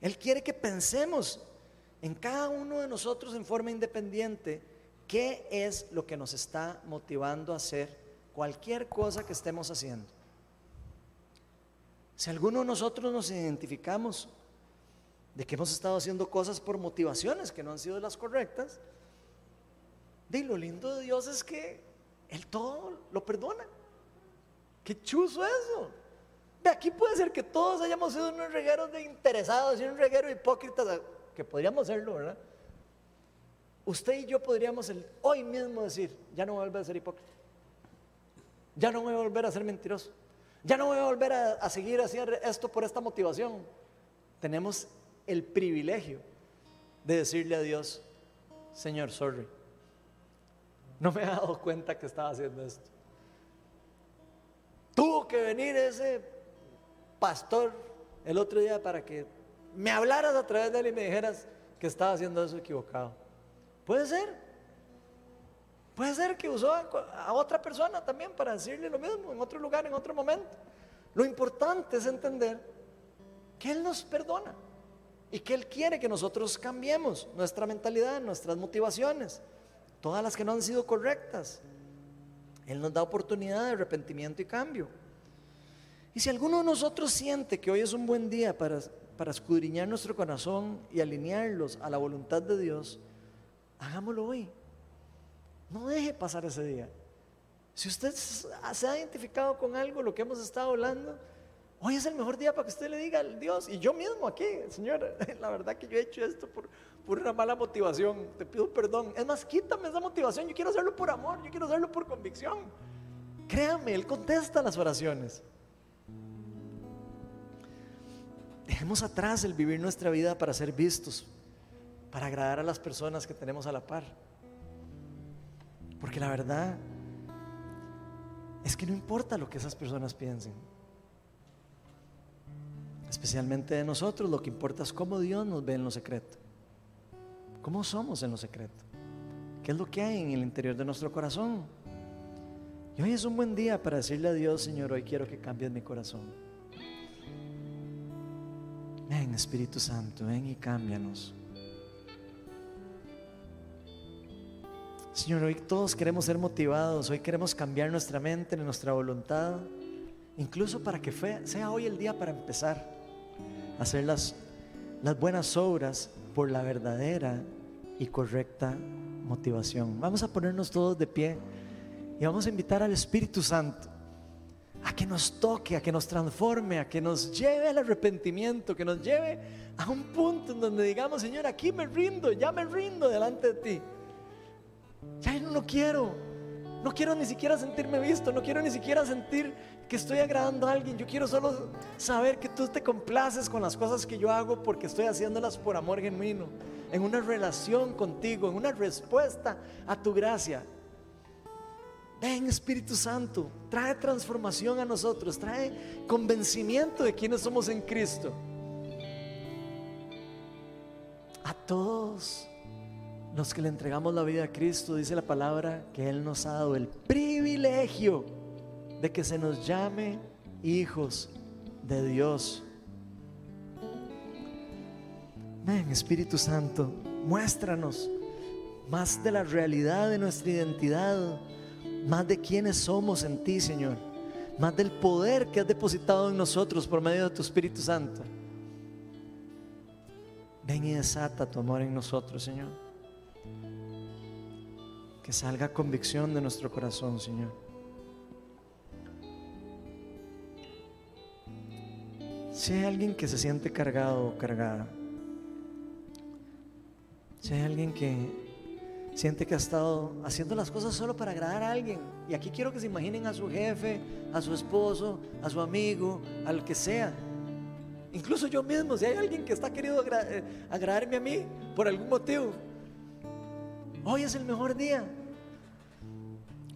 Él quiere que pensemos en cada uno de nosotros en forma independiente qué es lo que nos está motivando a hacer cualquier cosa que estemos haciendo. Si alguno de nosotros nos identificamos de que hemos estado haciendo cosas por motivaciones que no han sido las correctas, de lo lindo de Dios es que él todo lo perdona. Qué chuzo eso. De aquí puede ser que todos hayamos sido unos regueros de interesados y un reguero de hipócritas, que podríamos serlo, ¿verdad? Usted y yo podríamos hoy mismo decir, ya no voy a volver a ser hipócrita. Ya no voy a volver a ser mentiroso. Ya no voy a volver a, seguir haciendo esto por esta motivación. Tenemos el privilegio de decirle a Dios, Señor, sorry no me he dado cuenta que estaba haciendo esto. Tuvo que venir ese pastor el otro día para que me hablaras a través de él y me dijeras que estaba haciendo eso equivocado. Puede ser. Puede ser que usó a, otra persona también para decirle lo mismo en otro lugar, en otro momento. Lo importante es entender que Él nos perdona y que Él quiere que nosotros cambiemos nuestra mentalidad, nuestras motivaciones, todas las que no han sido correctas. Él nos da oportunidad de arrepentimiento y cambio. Y si alguno de nosotros siente que hoy es un buen día para, para escudriñar nuestro corazón y alinearlos a la voluntad de Dios, hagámoslo hoy. No deje pasar ese día. Si usted se ha identificado con algo, lo que hemos estado hablando, hoy es el mejor día para que usted le diga al Dios, y yo mismo aquí, Señor, la verdad que yo he hecho esto por, por una mala motivación, te pido perdón. Es más, quítame esa motivación, yo quiero hacerlo por amor, yo quiero hacerlo por convicción. Créame, Él contesta las oraciones. Dejemos atrás el vivir nuestra vida para ser vistos, para agradar a las personas que tenemos a la par. Porque la verdad es que no importa lo que esas personas piensen. Especialmente de nosotros, lo que importa es cómo Dios nos ve en lo secreto. ¿Cómo somos en lo secreto? ¿Qué es lo que hay en el interior de nuestro corazón? Y hoy es un buen día para decirle a Dios, Señor, hoy quiero que cambies mi corazón. Ven, Espíritu Santo, ven y cámbianos. Señor, hoy todos queremos ser motivados, hoy queremos cambiar nuestra mente, nuestra voluntad, incluso para que sea hoy el día para empezar a hacer las, buenas obras por la verdadera y correcta motivación. Vamos a ponernos todos de pie y vamos a invitar al Espíritu Santo a que nos toque, a que nos transforme, a que nos lleve al arrepentimiento, que nos lleve a un punto en donde digamos, Señor, aquí me rindo, ya me rindo delante de ti. Ya no quiero. No quiero ni siquiera sentirme visto, no quiero ni siquiera sentir que estoy agradando a alguien. Yo quiero solo saber que tú te complaces con las cosas que yo hago porque estoy haciéndolas por amor genuino, en una relación contigo, en una respuesta a tu gracia. Ven Espíritu Santo, trae transformación a nosotros, trae convencimiento de quienes somos en Cristo. A todos los que le entregamos la vida a Cristo, dice la palabra que Él nos ha dado el privilegio de que se nos llame hijos de Dios. Ven, Espíritu Santo, muéstranos más de la realidad de nuestra identidad, más de quiénes somos en ti, Señor, más del poder que has depositado en nosotros por medio de tu Espíritu Santo. Ven y desata tu amor en nosotros, Señor que salga convicción de nuestro corazón, Señor. Si hay alguien que se siente cargado o cargada, si hay alguien que siente que ha estado haciendo las cosas solo para agradar a alguien, y aquí quiero que se imaginen a su jefe, a su esposo, a su amigo, al que sea, incluso yo mismo, si hay alguien que está queriendo eh, agradarme a mí por algún motivo, hoy es el mejor día.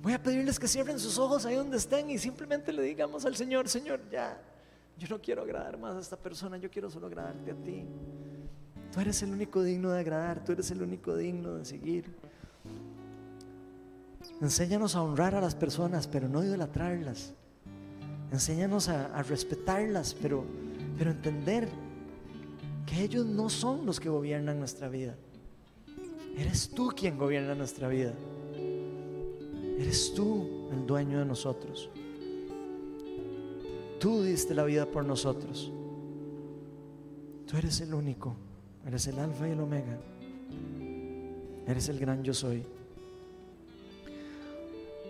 Voy a pedirles que cierren sus ojos ahí donde estén y simplemente le digamos al Señor, Señor, ya, yo no quiero agradar más a esta persona, yo quiero solo agradarte a ti. Tú eres el único digno de agradar, tú eres el único digno de seguir. Enséñanos a honrar a las personas, pero no idolatrarlas. Enséñanos a, a respetarlas, pero, pero entender que ellos no son los que gobiernan nuestra vida. Eres tú quien gobierna nuestra vida. Eres tú el dueño de nosotros. Tú diste la vida por nosotros. Tú eres el único. Eres el alfa y el omega. Eres el gran yo soy.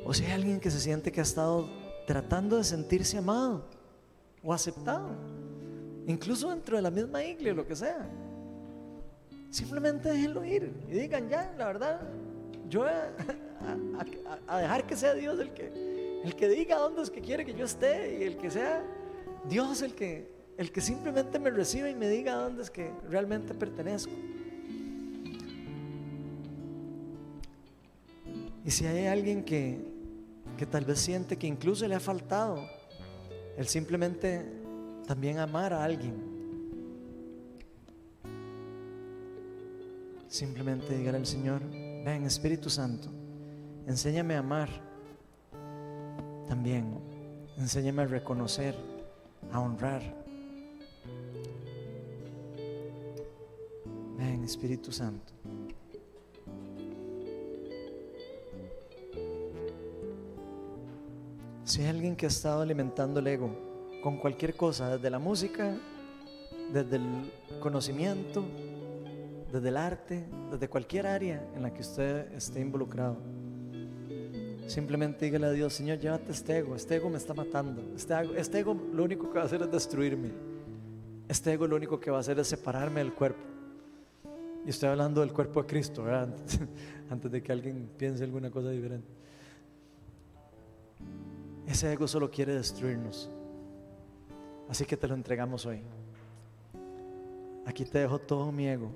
O si hay alguien que se siente que ha estado tratando de sentirse amado o aceptado, incluso dentro de la misma iglesia, lo que sea, simplemente déjenlo ir y digan ya, la verdad, yo a, dejar que sea Dios el que, el que diga dónde es que quiere que yo esté y el que sea Dios el que, el que simplemente me reciba y me diga dónde es que realmente pertenezco. Y si hay alguien que, que tal vez siente que incluso le ha faltado el simplemente también amar a alguien, simplemente diga al Señor, ven Espíritu Santo Enséñame a amar. También, enséñame a reconocer, a honrar. Ven, Espíritu Santo. Si hay alguien que ha estado alimentando el ego con cualquier cosa, desde la música, desde el conocimiento, desde el arte, desde cualquier área en la que usted esté involucrado, simplemente dígale a Dios, Señor, llévate este ego, este ego me está matando, este ego, este ego lo único que va a hacer es destruirme, este ego lo único que va a hacer es separarme del cuerpo. Y estoy hablando del cuerpo de Cristo, ¿verdad? antes de que alguien piense alguna cosa diferente. Ese ego solo quiere destruirnos. Así que te lo entregamos hoy. Aquí te dejo todo mi ego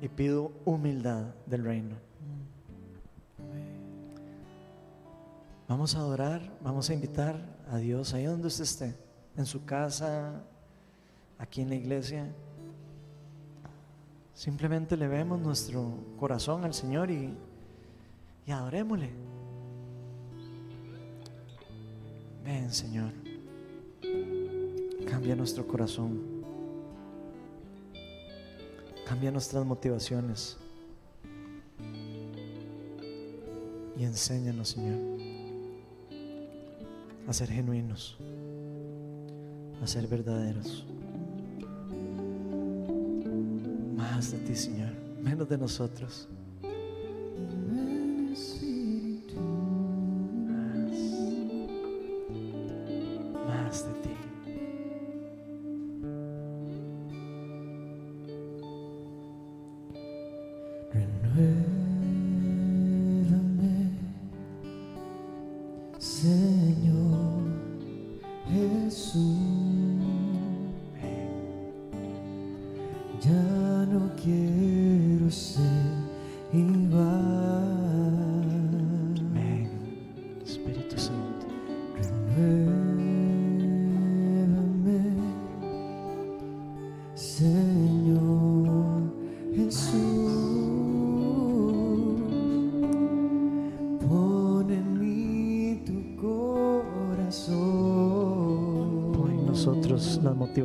y pido humildad del reino. Vamos a adorar, vamos a invitar a Dios ahí donde usted esté, en su casa, aquí en la iglesia. Simplemente le vemos nuestro corazón al Señor y, y adorémosle. Ven, Señor. Cambia nuestro corazón. Cambia nuestras motivaciones. Y enséñanos, Señor, a ser genuinos, a ser verdaderos. Más de ti, Señor, menos de nosotros.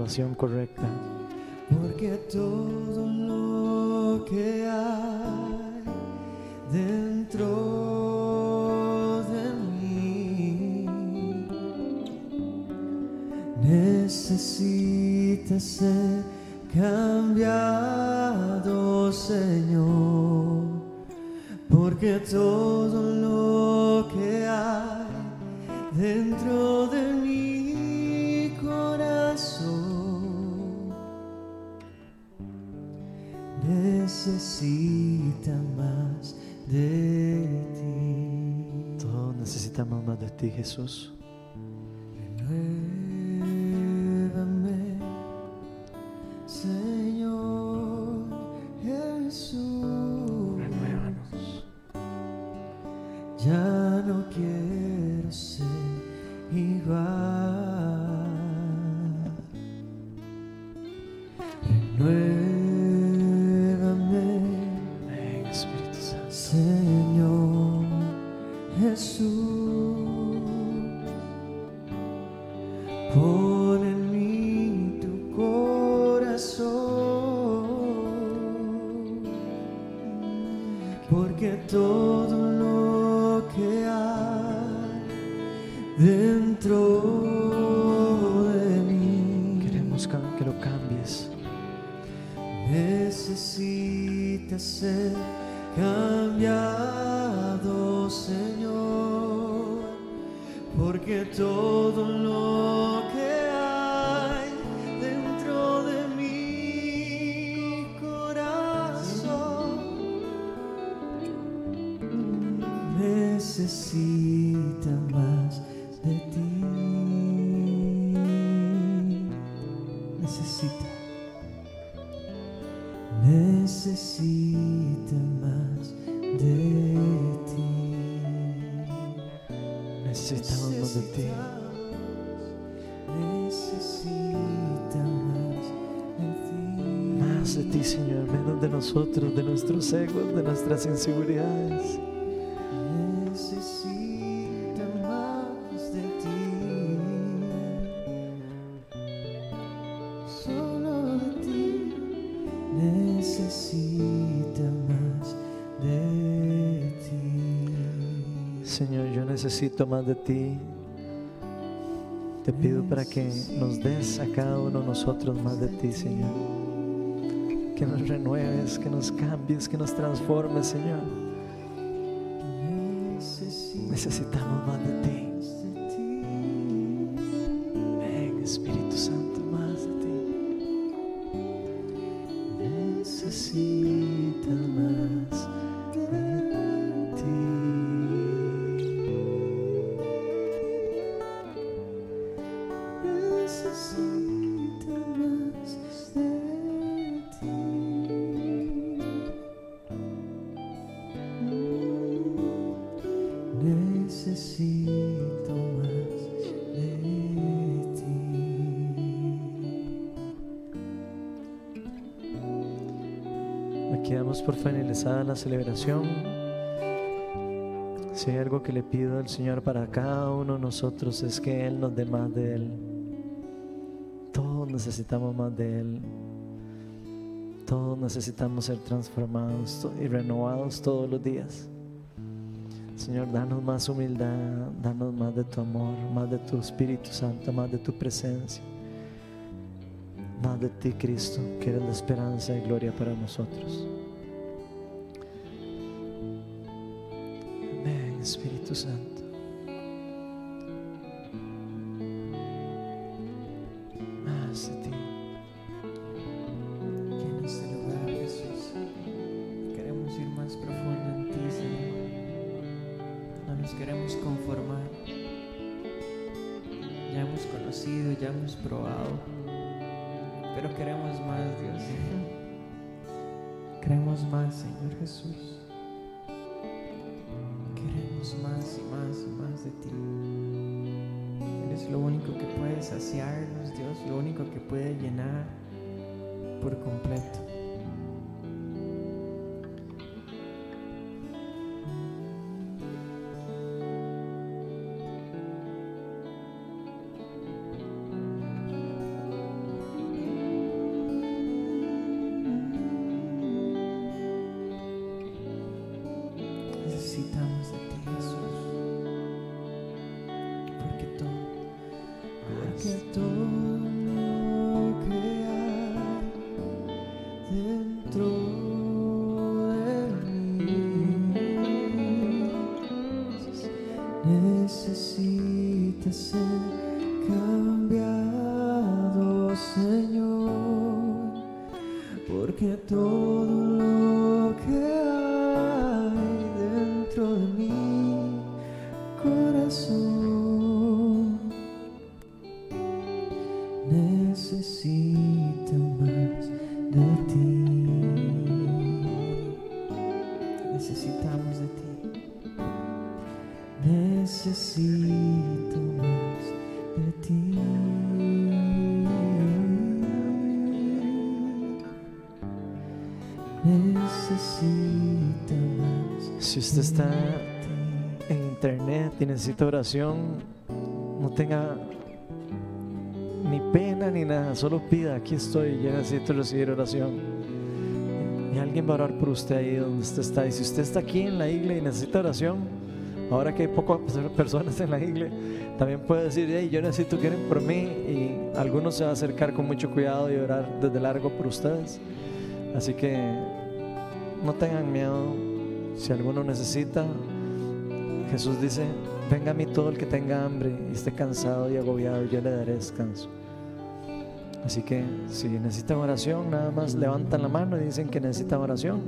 Motivación correcta. Porque todo lo que hay dentro de mí necesita ser cambiado, Señor. Porque todo cambiado, Señor, porque todo lo nuestras inseguridades. Necesita más de ti, solo de ti. Necesita más de ti. Señor, yo necesito más de ti. Te pido para que nos des a cada uno de nosotros más de ti, Señor. Que nos renueves, que nos cambies, que nos transformes, Señor. La celebración. Si hay algo que le pido al Señor para cada uno de nosotros es que Él nos dé más de Él. Todos necesitamos más de Él. Todos necesitamos ser transformados y renovados todos los días. Señor, danos más humildad, danos más de tu amor, más de tu Espíritu Santo, más de tu presencia, más de ti, Cristo, que eres la esperanza y gloria para nosotros. Más de ti. Llena este lugar, Jesús. Queremos ir más profundo en ti, Señor. No nos queremos conformar. Ya hemos conocido, ya hemos probado. Pero queremos más, Dios. Queremos más, Señor Jesús. Queremos más y más y más de ti. Eres lo único que puede saciarnos, lo único que puede llenar por completo. Necesita oración, no tenga ni pena ni nada, solo pida, aquí estoy, yo necesito recibir oración. Y alguien va a orar por usted ahí donde usted está. Y si usted está aquí en la iglesia y necesita oración, ahora que hay pocas personas en la iglesia, también puede decir, hey, yo necesito que oren por mí. Y algunos se va a acercar con mucho cuidado y orar desde largo por ustedes. Así que no tengan miedo. Si alguno necesita, Jesús dice, venga a mí todo el que tenga hambre y esté cansado y agobiado, yo le daré descanso. Así que si necesitan oración, nada más levantan la mano y dicen que necesitan oración.